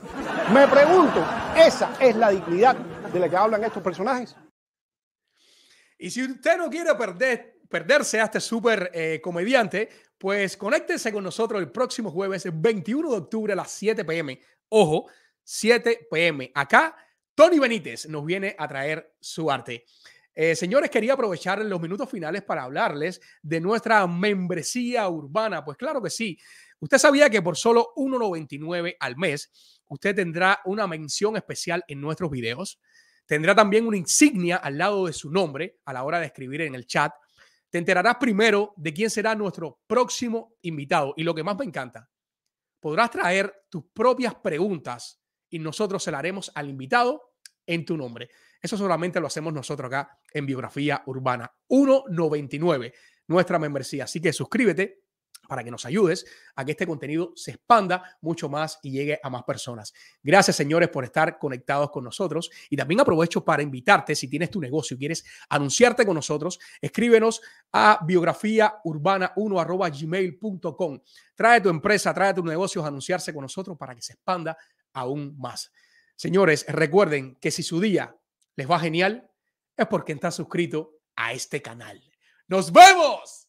Speaker 12: Me pregunto, ¿esa es la dignidad de la que hablan estos personajes?
Speaker 2: Y si usted no quiere perder, perderse a este súper eh, comediante, pues conéctense con nosotros el próximo jueves, el 21 de octubre a las 7 pm. Ojo, 7 pm. Acá, Tony Benítez nos viene a traer su arte. Eh, señores, quería aprovechar los minutos finales para hablarles de nuestra membresía urbana. Pues claro que sí. Usted sabía que por solo 1,99 al mes, usted tendrá una mención especial en nuestros videos. Tendrá también una insignia al lado de su nombre a la hora de escribir en el chat. Te enterarás primero de quién será nuestro próximo invitado. Y lo que más me encanta, podrás traer tus propias preguntas y nosotros se la haremos al invitado en tu nombre. Eso solamente lo hacemos nosotros acá en Biografía Urbana. 1.99 nuestra membresía. Así que suscríbete para que nos ayudes a que este contenido se expanda mucho más y llegue a más personas. Gracias, señores, por estar conectados con nosotros. Y también aprovecho para invitarte, si tienes tu negocio y quieres anunciarte con nosotros, escríbenos a biografiaurbana1 gmail.com. Trae tu empresa, trae tus negocios anunciarse con nosotros para que se expanda aún más. Señores, recuerden que si su día les va genial, es porque están suscrito a este canal. ¡Nos vemos!